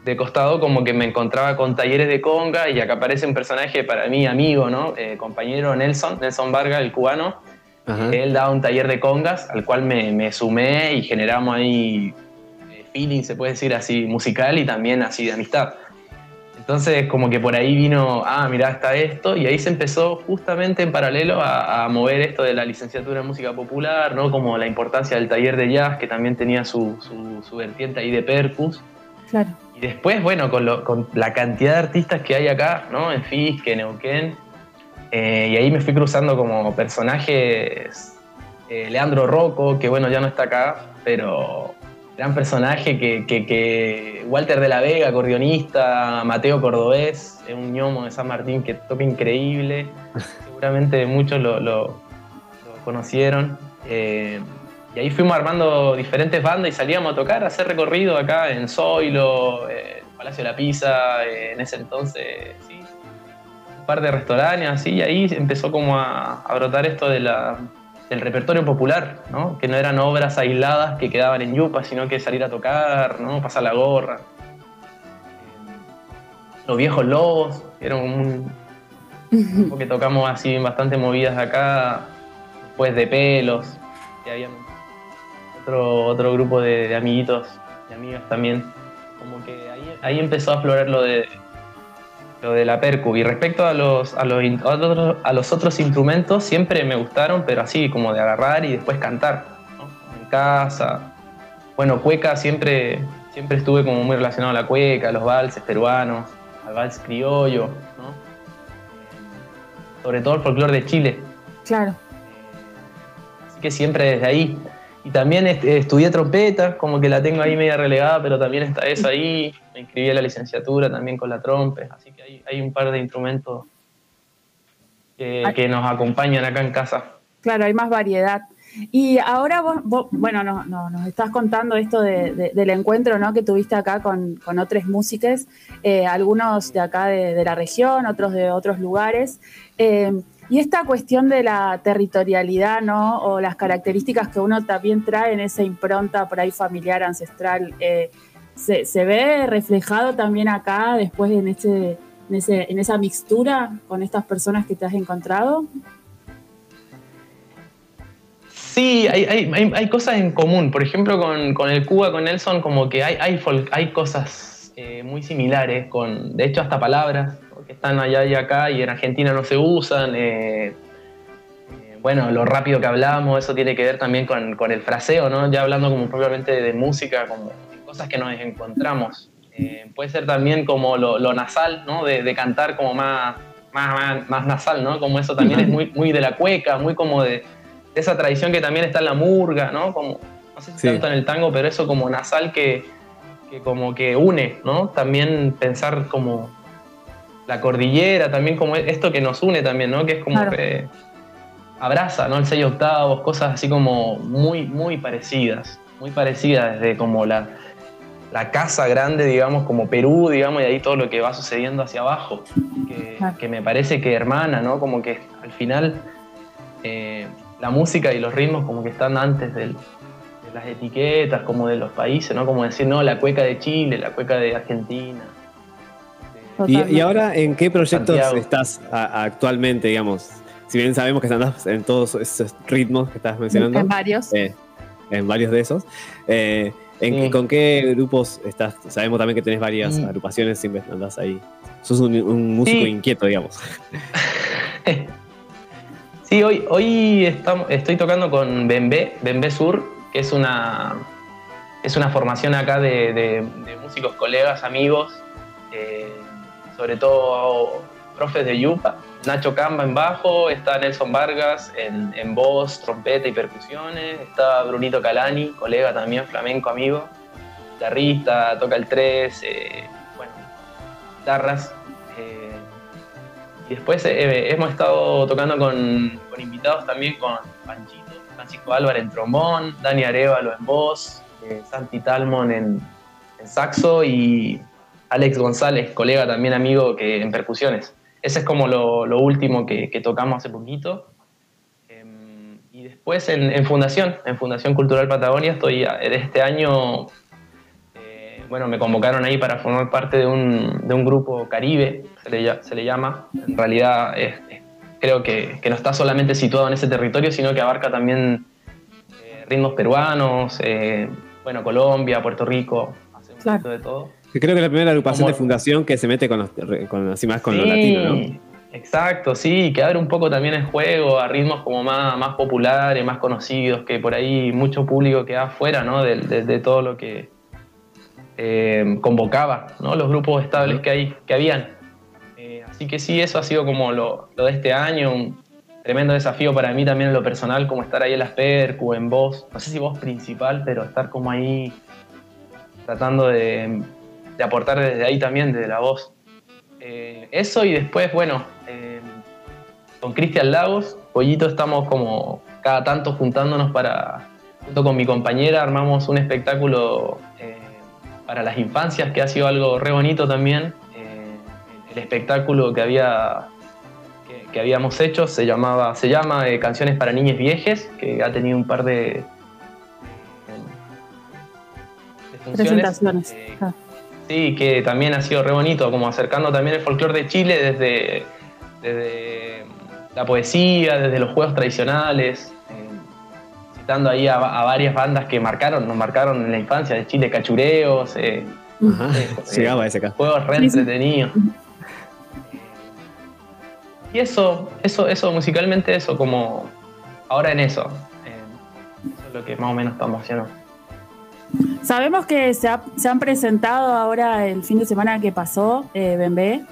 de costado como que me encontraba con talleres de conga y acá aparece un personaje para mí amigo, ¿no? Eh, compañero Nelson, Nelson Vargas, el cubano. Él daba un taller de congas al cual me, me sumé y generamos ahí eh, feeling, se puede decir así, musical y también así de amistad. Entonces, como que por ahí vino, ah, mirá, está esto, y ahí se empezó justamente en paralelo a, a mover esto de la licenciatura en música popular, ¿no? Como la importancia del taller de jazz, que también tenía su, su, su vertiente ahí de percus. Claro. Y después, bueno, con, lo- con la cantidad de artistas que hay acá, ¿no? En Fisque, en Neuquén, eh, y ahí me fui cruzando como personajes. eh, Leandro Rocco, que bueno, ya no está acá, pero gran personaje que, que- que Walter de la Vega, acordeonista, Mateo Cordobés, es un ñomo de San Martín que toca increíble. (laughs) Seguramente muchos lo, lo- lo conocieron. Eh, y ahí fuimos armando diferentes bandas y salíamos a tocar, a hacer recorrido acá en Zoilo, eh, Palacio de la Pisa, eh, en ese entonces, sí, un par de restaurantes así, y ahí empezó como a, a brotar esto de la, del repertorio popular, ¿no? que no eran obras aisladas que quedaban en Yupa, sino que salir a tocar, ¿no? pasar la gorra. Eh, Los viejos lobos, que era un grupo que tocamos así bastante movidas acá, después de pelos, había otro, otro grupo de, de amiguitos y amigas también. Como que ahí, ahí empezó a aflorar lo de, lo de la percu. Y respecto a los, a, los, a los otros instrumentos, siempre me gustaron, pero así como de agarrar y después cantar. ¿no? En casa. Bueno, cueca siempre, siempre estuve como muy relacionado a la cueca, a los valses peruanos, al vals criollo, ¿no? Sobre todo el folclore de Chile. Claro. Así que siempre desde ahí. Y también este, estudié trompeta, como que la tengo ahí media relegada, pero también está eso ahí. Me inscribí a la licenciatura también con la trompe. Así que hay, hay un par de instrumentos que, que nos acompañan acá en casa. Claro, hay más variedad. Y ahora vos, vos- bueno, no, no, nos estás contando esto de- de- del encuentro ¿no? que tuviste acá con, con otros músicos, eh, algunos de acá de, de la región, otros de otros lugares. Eh, y esta cuestión de la territorialidad, ¿no? O las características que uno también trae en esa impronta por ahí familiar, ancestral, eh, se, se ve reflejado también acá después en, ese, en, ese, en esa mixtura con estas personas que te has encontrado. Sí, hay, hay, hay, hay cosas en común. Por ejemplo, con, con el Cuba, con Nelson, como que hay, hay, folk- hay cosas eh, muy similares, con, de hecho hasta palabras. Que están allá y acá y en Argentina no se usan. eh, eh, bueno, lo rápido que hablamos, eso tiene que ver también con, con el fraseo, ¿no? Ya hablando como propiamente de música, como cosas que nos encontramos. Eh, puede ser también como lo, lo nasal, ¿no? De, de cantar como más, más, más, más nasal, ¿no? Como eso también es (laughs) muy, muy de la cueca, muy como de, de esa tradición que también está en la murga, ¿no? Como, no sé si Sí. tanto en el tango, pero eso como nasal que, que como que une, ¿no? También pensar como la cordillera, también como esto que nos une también, ¿no? Que es como Claro. que abraza, ¿no? El 6 octavos, cosas así como muy, muy parecidas, muy parecidas desde como la, la casa grande, digamos, como Perú, digamos, y ahí todo lo que va sucediendo hacia abajo, que, que me parece que hermana, ¿no? Como que al final eh, la música y los ritmos como que están antes del- de las etiquetas, como de los países, ¿no? Como decir, no, la cueca de Chile, la cueca de Argentina. ¿Y, y ahora en qué proyectos Santiago. estás a- actualmente, digamos? Si bien sabemos que andás en todos esos ritmos que estás mencionando. En varios. eh, en varios de esos. eh, ¿en qué- ¿Con qué grupos estás? Sabemos también que tenés varias Mm. agrupaciones, siempre andás ahí. Sos un, un músico Sí. inquieto, digamos. (laughs) Sí, hoy, hoy estamos, estoy tocando con Bembé, Bembé Sur, que es una, es una formación acá de, de- de músicos, colegas, amigos, eh, sobre todo profes de Yupa. Nacho Camba en bajo, está Nelson Vargas en, en voz, trompeta y percusiones, está Brunito Calani, colega también, flamenco amigo, guitarrista, toca el 3, eh, bueno, guitarras. eh, y después eh, hemos estado tocando con, invitados también con Panchito, Francisco Álvarez en trombón, Dani Arevalo en voz, Santi Talmon en saxo y Alex González, colega también amigo que en percusiones. Ese es como lo, lo último que, que tocamos hace poquito. Em, y después en, en Fundación, en Fundación Cultural Patagonia, estoy este año eh, bueno, me convocaron ahí para formar parte de un, de un grupo caribe, se le, se le llama. En realidad es- es- creo que, que no está solamente situado en ese territorio, sino que abarca también eh, ritmos peruanos, eh, bueno, Colombia, Puerto Rico, hace un Claro. poquito de todo. Que creo que es la primera agrupación Como- de fundación que se mete con, los, con así más con lo Sí, latino, ¿no? Exacto, sí, que abre un poco también el juego a ritmos como más, más populares, más conocidos, que por ahí mucho público queda afuera, ¿no? De, de- de todo lo que eh, convocaba, ¿no? Los grupos estables que, hay, que habían. Eh, así que sí, eso ha sido como lo, lo de este año, un tremendo desafío para mí también en lo personal, como estar ahí en las percu, en voz, no sé si voz principal, pero estar como ahí tratando de, de aportar desde ahí también, desde la voz. Eh, eso y después, bueno, eh, con Cristian Lagos, Pollito, estamos como cada tanto juntándonos para, junto con mi compañera, armamos un espectáculo eh, para las infancias que ha sido algo re bonito también. El espectáculo que había que, que habíamos hecho se llamaba se llama Canciones para Niñas Viejes, que ha tenido un par de, de funciones. Presentaciones. Ah. Sí, que también ha sido re bonito, como acercando también el folclore de Chile desde, desde la poesía, desde los juegos tradicionales, eh, citando ahí a, a varias bandas que marcaron, nos marcaron en la infancia de Chile, cachureos, eh, Ajá, eh, (laughs) llegaba ese acá. juegos re entretenidos. Y eso, eso, eso, musicalmente eso, como ahora en eso. eh, eso es lo que más o menos estamos haciendo. Sabemos que se, ha- se han presentado ahora el fin de semana que pasó, eh, Bembé,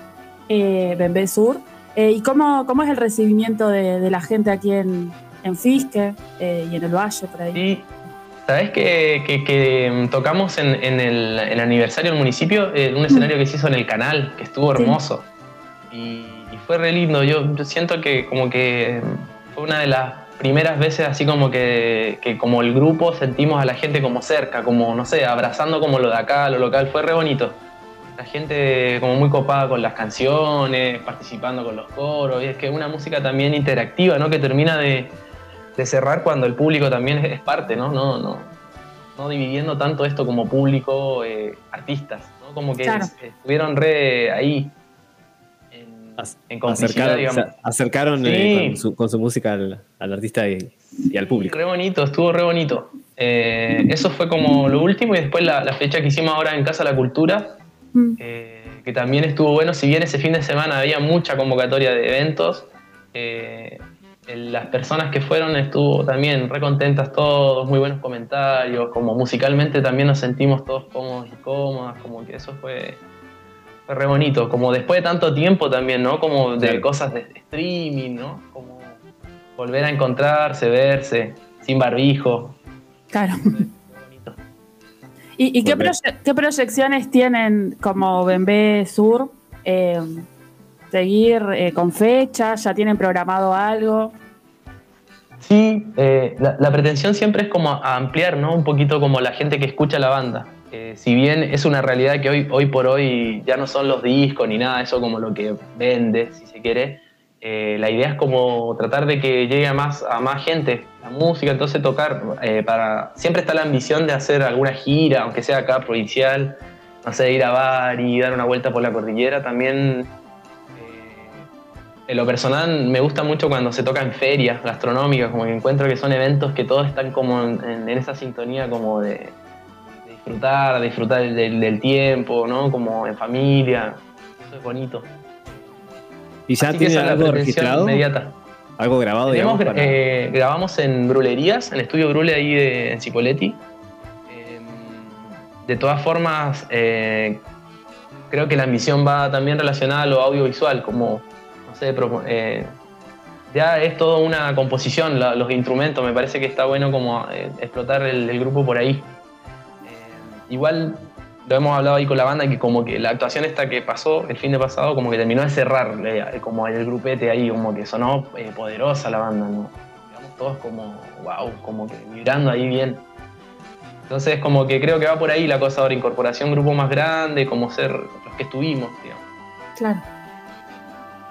eh, Bembé Sur. Eh, ¿Y cómo, cómo es el recibimiento de, de la gente aquí en, en Fisque eh, y en el Valle, por ahí? Sí. ¿Sabes que, que- que, mm, tocamos en, en el, el aniversario del municipio un escenario que se hizo en el canal, que estuvo Sí. hermoso? Y, y fue re lindo. Yo, yo siento que como que fue una de las primeras veces así como que, que como el grupo sentimos a la gente como cerca, como, no sé, abrazando como lo de acá, lo local. Fue re bonito. La gente como muy copada con las canciones, participando con los coros. Y es que una música también interactiva, ¿no? Que termina de, de cerrar cuando el público también es, es parte, ¿no? No, no, no dividiendo tanto esto como público, eh, artistas, ¿no? Como que Claro. estuvieron re ahí en, en complicidad, Acercaron, digamos. se acercaron Sí. eh, con, su, con su música al, al artista y, y al público. Re bonito, estuvo re bonito. Eh, eso fue como lo último y después la, la fecha que hicimos ahora en Casa de la Cultura, eh, que también estuvo bueno, si bien ese fin de semana había mucha convocatoria de eventos, eh, el- las personas que fueron estuvo también re contentas todos, muy buenos comentarios, como musicalmente también nos sentimos todos cómodos y cómodas, como que eso fue, fue re bonito, como después de tanto tiempo también, ¿no? Como de cosas de streaming, ¿no? Como volver a encontrarse, verse, sin barbijo. Claro. ¿Y, y qué, proye- qué proyecciones tienen como Bembé Sur? Eh, ¿Seguir eh, con fecha? ¿Ya tienen programado algo? Sí, eh, la, la pretensión siempre es como a- ampliar, ¿no? Un poquito como la gente que escucha la banda. Eh, si bien es una realidad que hoy, hoy por hoy ya no son los discos ni nada, eso como lo que vende, si se quiere, eh, la idea es como tratar de que llegue a más, a más gente la música, entonces tocar, eh, para siempre está la ambición de hacer alguna gira, aunque sea acá provincial, no sé, ir a Bari, dar una vuelta por la cordillera, también en lo personal me gusta mucho cuando se toca en ferias gastronómicas, como que encuentro que son eventos que todos están como en, esa sintonía como de disfrutar, disfrutar del, del- tiempo, ¿no? Como en familia. Eso es bonito. ¿Y ya Así tiene algo registrado? inmediata. ¿Algo grabado, Tenemos, digamos? para- eh, grabamos en Brulerías, en Estudio Brule ahí de, en Cipoletti. Eh, de todas formas, eh, creo que la ambición va también relacionada a lo audiovisual, como, no sé, propo- eh, ya es toda una composición, la- los instrumentos, me parece que está bueno como explotar el, el grupo por ahí. Igual lo hemos hablado ahí con la banda que como que la actuación esta que pasó el fin de pasado como que terminó de cerrar eh, como el grupete ahí como que sonó eh, poderosa la banda ¿no? Digamos, todos como wow como que vibrando ahí bien entonces como que creo que va por ahí la cosa ahora incorporación grupo más grande como ser los que estuvimos digamos Claro.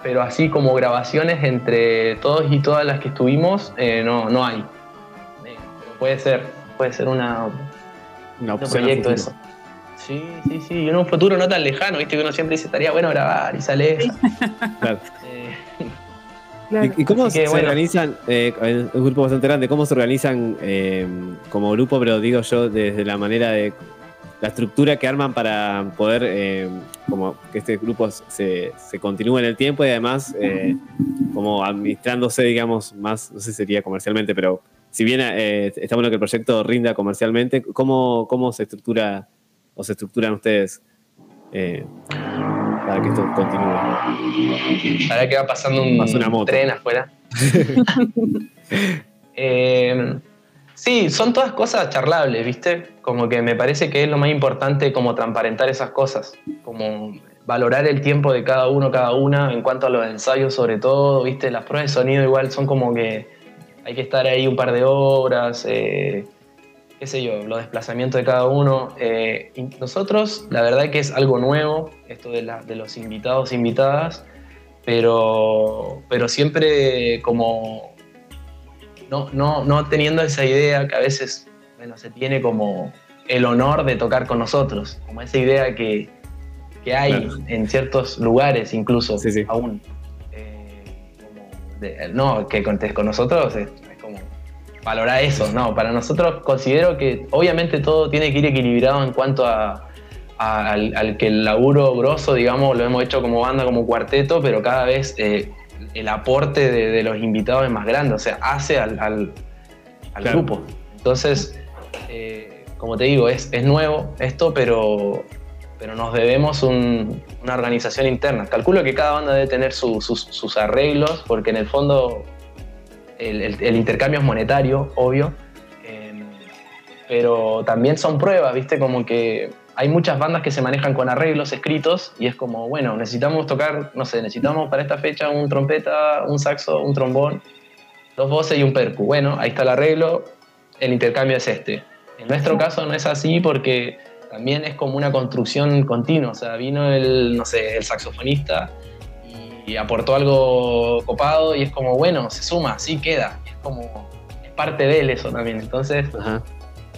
pero así como grabaciones entre todos y todas las que estuvimos eh, no no hay Eh, pero puede ser puede ser una Una opción a proyecto eso Sí, sí, sí, y en un futuro no tan lejano, viste que uno siempre dice estaría bueno grabar y sale eso. (laughs) Claro. (laughs) Eh, ¿Y, y cómo que, se bueno. organizan? Eh, es un grupo bastante grande. ¿Cómo se organizan eh, como grupo? Pero digo yo, desde la manera de la estructura que arman para poder, eh, como que este grupo se, se continúe en el tiempo y además, eh, como administrándose, digamos, más, no sé si sería comercialmente, pero si bien eh, está bueno que el proyecto rinda comercialmente, ¿cómo, cómo se estructura o se estructuran ustedes eh, para que esto continúe? Ahora que va pasando un una moto. tren afuera. (laughs) Eh, sí, son todas cosas charlables, ¿viste? Como que me parece que es lo más importante como transparentar esas cosas, como valorar el tiempo de cada uno, cada una, en cuanto a los ensayos sobre todo, ¿viste? Las pruebas de sonido igual son como que hay que estar ahí un par de horas, eh, qué sé yo, los desplazamientos de cada uno. Eh, y nosotros, la verdad que es algo nuevo, esto de, la- de los invitados, invitadas, pero, pero siempre como no, no, no teniendo esa idea que a veces bueno, se tiene como el honor de tocar con nosotros, como esa idea que, que hay Claro. en ciertos lugares incluso aún. De- no, que contes con nosotros es, es como valorar eso, no, para nosotros considero que obviamente todo tiene que ir equilibrado en cuanto a, a- al, al que el laburo grosso, digamos, lo hemos hecho como banda, como cuarteto, pero cada vez eh, el aporte de, de los invitados es más grande, o sea, hace al, al- al Claro. grupo. Entonces, eh, como te digo, es, es nuevo esto, pero, pero nos debemos un- una organización interna. Calculo que cada banda debe tener su- sus, sus arreglos, porque en el fondo el, el- el intercambio es monetario, obvio, eh, pero también son pruebas, ¿viste? Como que hay muchas bandas que se manejan con arreglos escritos y es como, bueno, necesitamos tocar, no sé, necesitamos para esta fecha un trompeta, un saxo, un trombón, dos voces y un percu. Bueno, ahí está el arreglo, el intercambio es este. En nuestro caso no es así porque también es como una construcción continua, o sea, vino el, no sé, el saxofonista y aportó algo copado y es como, bueno, se suma, así queda, es como, es parte de él eso también, entonces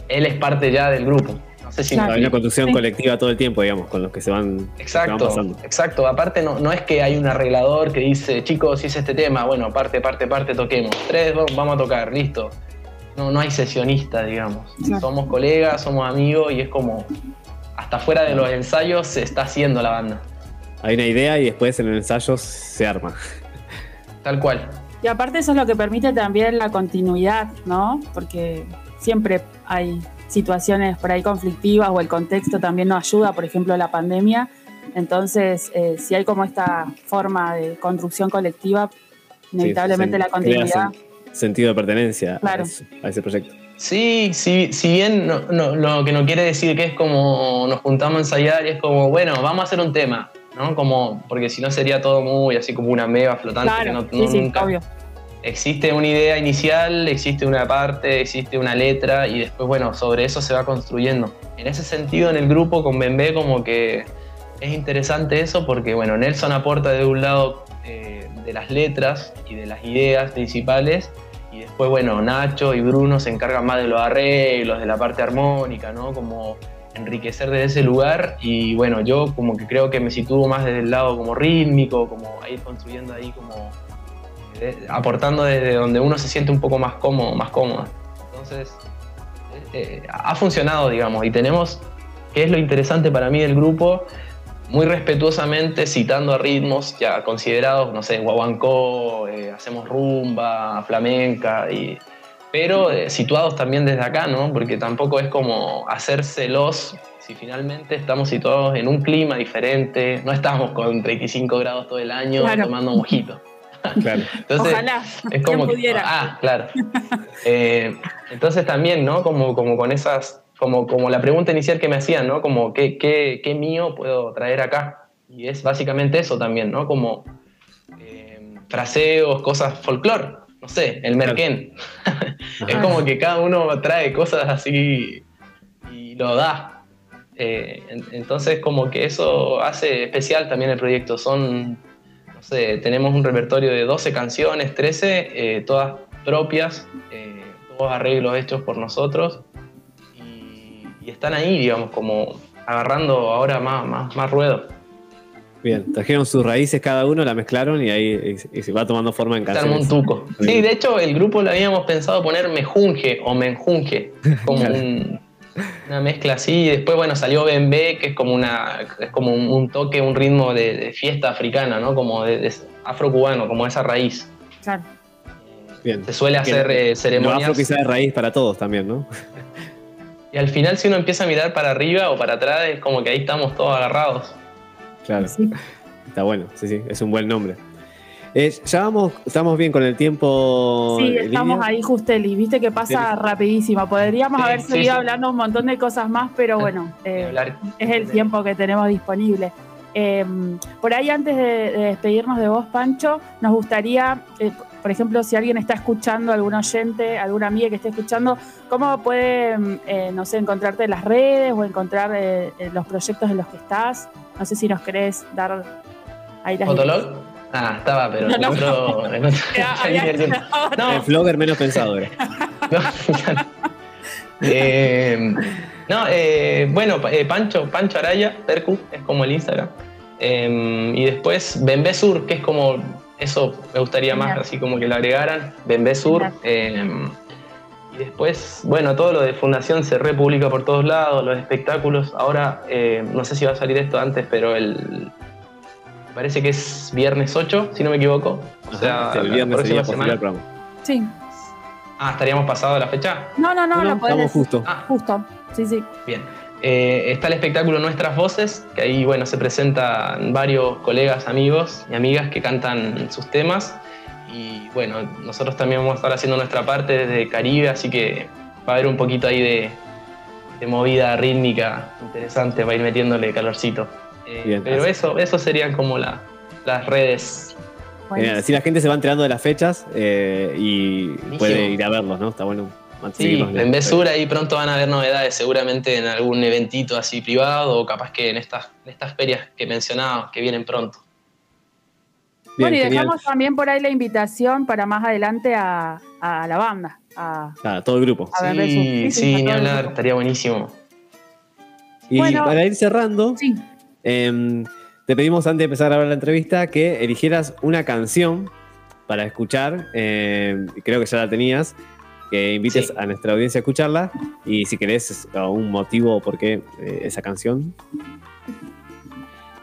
él es parte ya del grupo. No sé si me Hay una construcción Sí. colectiva todo el tiempo, digamos, con los que se van, que van Exacto, pasando. exacto. Aparte no, no es que hay un arreglador que dice, chicos, hice este tema, bueno, parte, parte, parte, toquemos. Tres, vamos a tocar, listo. No, no hay sesionista, digamos. Somos colegas, somos amigos y es como, hasta fuera de los ensayos se está haciendo la banda. Hay una idea y después en el ensayo se arma. Tal cual. Y aparte eso es lo que permite también la continuidad, ¿no? Porque siempre hay situaciones por ahí conflictivas o el contexto también no ayuda, por ejemplo, la pandemia. Entonces, eh, si hay como esta forma de construcción colectiva, inevitablemente Sí, la continuidad. Sentido de pertenencia Claro. a, ese, a ese proyecto. Sí, sí, si bien no, no- lo que no quiere decir que es como nos juntamos a ensayar y es como, bueno, vamos a hacer un tema, ¿no? Como, porque si no sería todo muy así como una mega flotante que Claro, no, sí, no- sí, nunca. obvio. Existe una idea inicial, existe una parte, existe una letra y después, bueno, sobre eso se va construyendo. En ese sentido, en el grupo con Bembe como que es interesante eso porque, bueno, Nelson aporta de un lado eh, de las letras y de las ideas principales y después, bueno, Nacho y Bruno se encargan más de los arreglos, de la parte armónica, ¿no? Como enriquecer desde ese lugar y bueno, yo como que creo que me sitúo más desde el lado como rítmico, como ir construyendo ahí como eh, aportando desde donde uno se siente un poco más cómodo, más cómoda. Entonces, eh, eh, ha funcionado, digamos, y tenemos, que es lo interesante para mí del grupo, muy respetuosamente citando a ritmos ya considerados, no sé, guaguancó, eh, hacemos rumba, flamenca, y, pero eh, situados también desde acá, ¿no? Porque tampoco es como hacérselos si finalmente estamos situados en un clima diferente, no estamos con 35 grados todo el año Claro. tomando mojito. (laughs) Claro. Entonces, Ojalá, es como pudiera. ah, claro. Eh, entonces también, ¿no? Como, como con esas, como, como la pregunta inicial que me hacían, ¿no? Como ¿qué, qué, qué mío puedo traer acá? Y es básicamente eso también, ¿no? Como eh, fraseos, cosas folclore, no sé, el merquén. (laughs) es como que cada uno trae cosas así y lo da. Eh, en- entonces como que eso hace especial también el proyecto. Son, no sé, tenemos un repertorio de 12 canciones, 13, eh, todas propias, todos arreglos hechos por nosotros. Y, están ahí, digamos, como agarrando ahora más, más, más ruedo. Bien, trajeron sus raíces cada uno, la mezclaron y ahí y, y se va tomando forma en canciones. un tuco. Sí, de hecho, el grupo lo habíamos pensado poner mejunje o menjunje, como un, Una mezcla así, y después, bueno, salió Bembe, que es como una es como un, un toque, un ritmo de, de fiesta africana, ¿no? Como de, de afro-cubano, como esa raíz. Claro. Bien. Se suele hacer eh, Lo ceremonias. afro quizá de raíz para todos también, ¿no? (laughs) Y al final, si uno empieza a mirar para arriba o para atrás, es como que ahí estamos todos agarrados. Claro. Está bueno, sí, sí, es un buen nombre. Eh, ya vamos, estamos bien con el tiempo. Sí, estamos ahí, Justeli. Viste que pasa rapidísimo. Podríamos Sí, haber sí, seguido sí. hablando un montón de cosas más, pero (laughs) bueno, eh, es el tiempo que tenemos disponible. Eh, por ahí, antes de, de despedirnos de vos, Pancho, nos gustaría, eh, por ejemplo, si alguien está escuchando, algún oyente, alguna amiga que esté escuchando, ¿cómo puede, eh, no sé, encontrarte en las redes o encontrar eh, eh, los proyectos en los que estás? No sé si nos querés dar ahí las ¿Fotolog? Ah, estaba, pero No, no. (laughs) (laughs) (laughs) otro. en otro- había No, El flogger menos pensado era. Eh, no, eh, bueno, eh, Pancho, Pancho Araya, Percu, es como el Instagram. Eh, y después Bembé Sur, que es como, eso me gustaría más, así como que lo agregaran, Bembé Sur. eh, y después, bueno, todo lo de Fundación se republica por todos lados, los espectáculos. Ahora, eh, no sé si va a salir esto antes, pero el... Parece que es viernes 8, si no me equivoco. O sea, Ajá, el la viernes próxima posible semana. Sí. Ah, estaríamos pasado la fecha. No, no, no, No, no, lo podés estamos justo. Ah. Justo. Sí, sí. Bien. Eh, está el espectáculo Nuestras Voces, que ahí bueno, se presentan varios colegas, amigos y amigas que cantan sus temas. Y bueno, nosotros también vamos a estar haciendo nuestra parte desde Caribe, así que va a haber un poquito ahí de, de movida rítmica interesante para ir metiéndole calorcito. Eh, Bien, pero así- eso, eso serían como la- las redes. Genial, Así la gente se va enterando de las fechas eh, y puede ir a verlos, ¿no? Está bueno. Sí, en Besura ahí pronto van a haber novedades, seguramente en algún eventito así privado o capaz que en estas, en estas ferias que mencionaba que vienen pronto. bueno, y genial. dejamos también por ahí la invitación para más adelante a, a la banda. A, Claro, todo el grupo. A ver, Sí. Sí, sí, sí, a ni hablar, estaría buenísimo. Y Bueno. para ir cerrando, em, te pedimos antes de empezar a grabar la entrevista que eligieras una canción para escuchar. em, creo que ya la tenías. Que invites Sí. a nuestra audiencia a escucharla. Y si querés un motivo por qué eh, esa canción.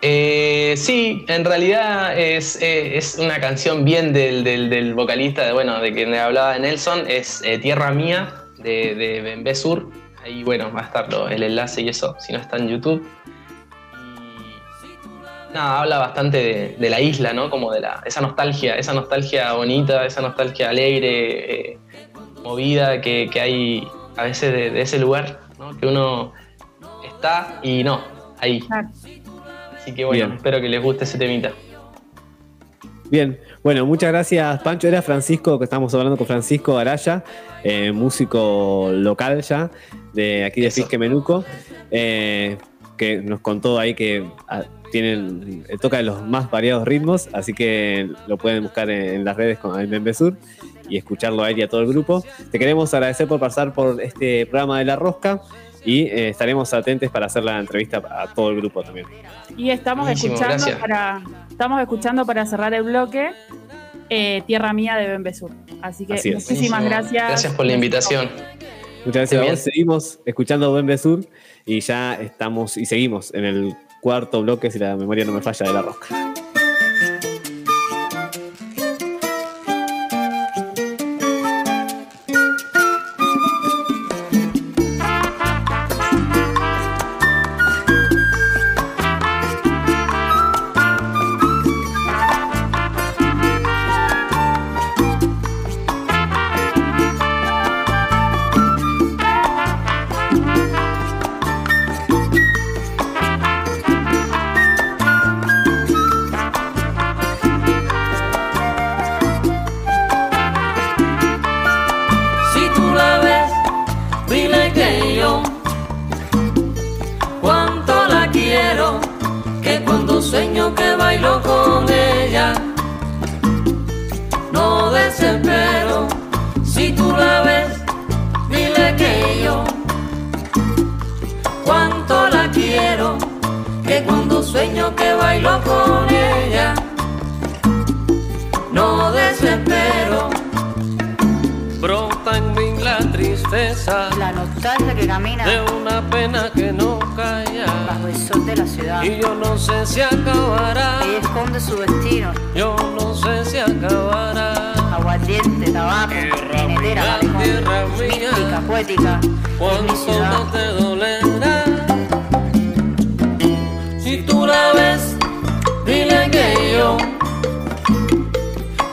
Eh, sí, en realidad es, eh, es una canción bien del, del- del vocalista, de, bueno, de quien hablaba de Nelson, es Tierra Mía, de, de Bembé Sur. Ahí, bueno, va a estar lo- el enlace y eso, si no está en YouTube. Y nada, habla bastante de, de la isla, ¿no? Como de la, esa nostalgia, esa nostalgia bonita, esa nostalgia alegre, movida que, que hay a veces de, de ese lugar, ¿no? Que uno está y no, ahí. Así que bueno, Bien. espero que les guste ese temita. Bien, bueno, muchas gracias, Pancho. Era Francisco, que estamos hablando con Francisco Araya, eh, músico local ya, de aquí de Fisque Menuco, eh, que nos contó ahí que ah, tienen, eh, toca los más variados ritmos, así que lo pueden buscar en, en las redes con el Sur y escucharlo a él y a todo el grupo. Te queremos agradecer por pasar por este programa de La Rosca y eh, estaremos atentos para hacer la entrevista a todo el grupo también. Y estamos Buenísimo, escuchando gracias. para estamos escuchando para cerrar el bloque eh, Tierra Mía de Bembesur. Así que Así muchísimas Buenísimo. gracias. Gracias por la invitación. Muchas gracias a Bien. vos. Seguimos escuchando Buen Sur y ya estamos y seguimos en el cuarto bloque, si la memoria no me falla, de la rosca.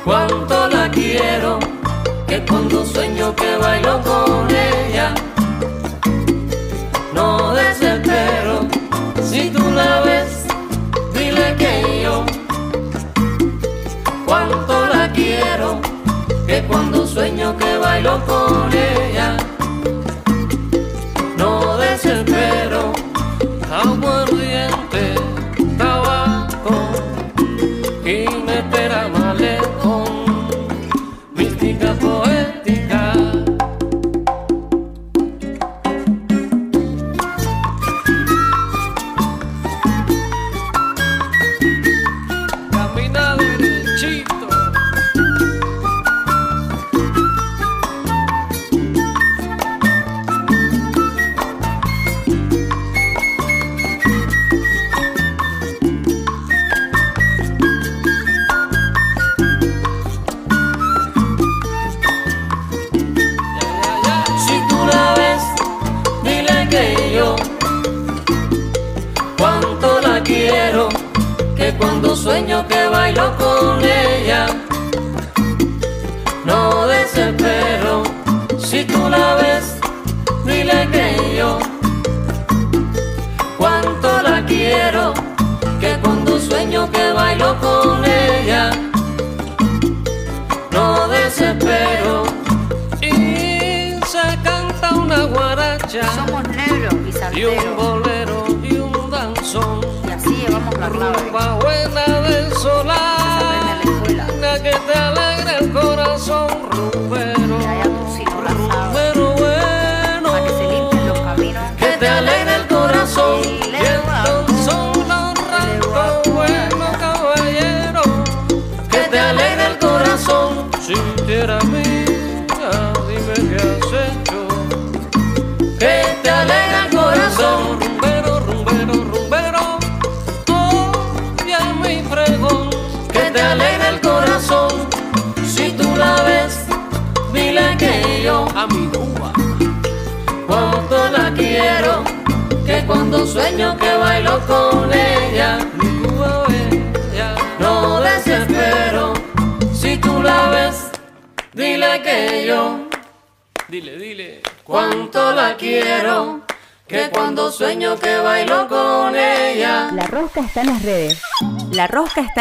cuánto la quiero, que cuando sueño que bailo con ella, no desespero, si tú la ves, dile que yo, cuánto la quiero, que cuando sueño que bailo con ella.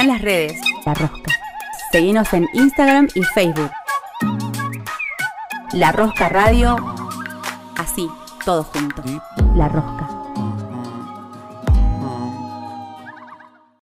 En las redes, La Rosca. Seguinos en Instagram y Facebook. La Rosca Radio, así, todo junto. La Rosca.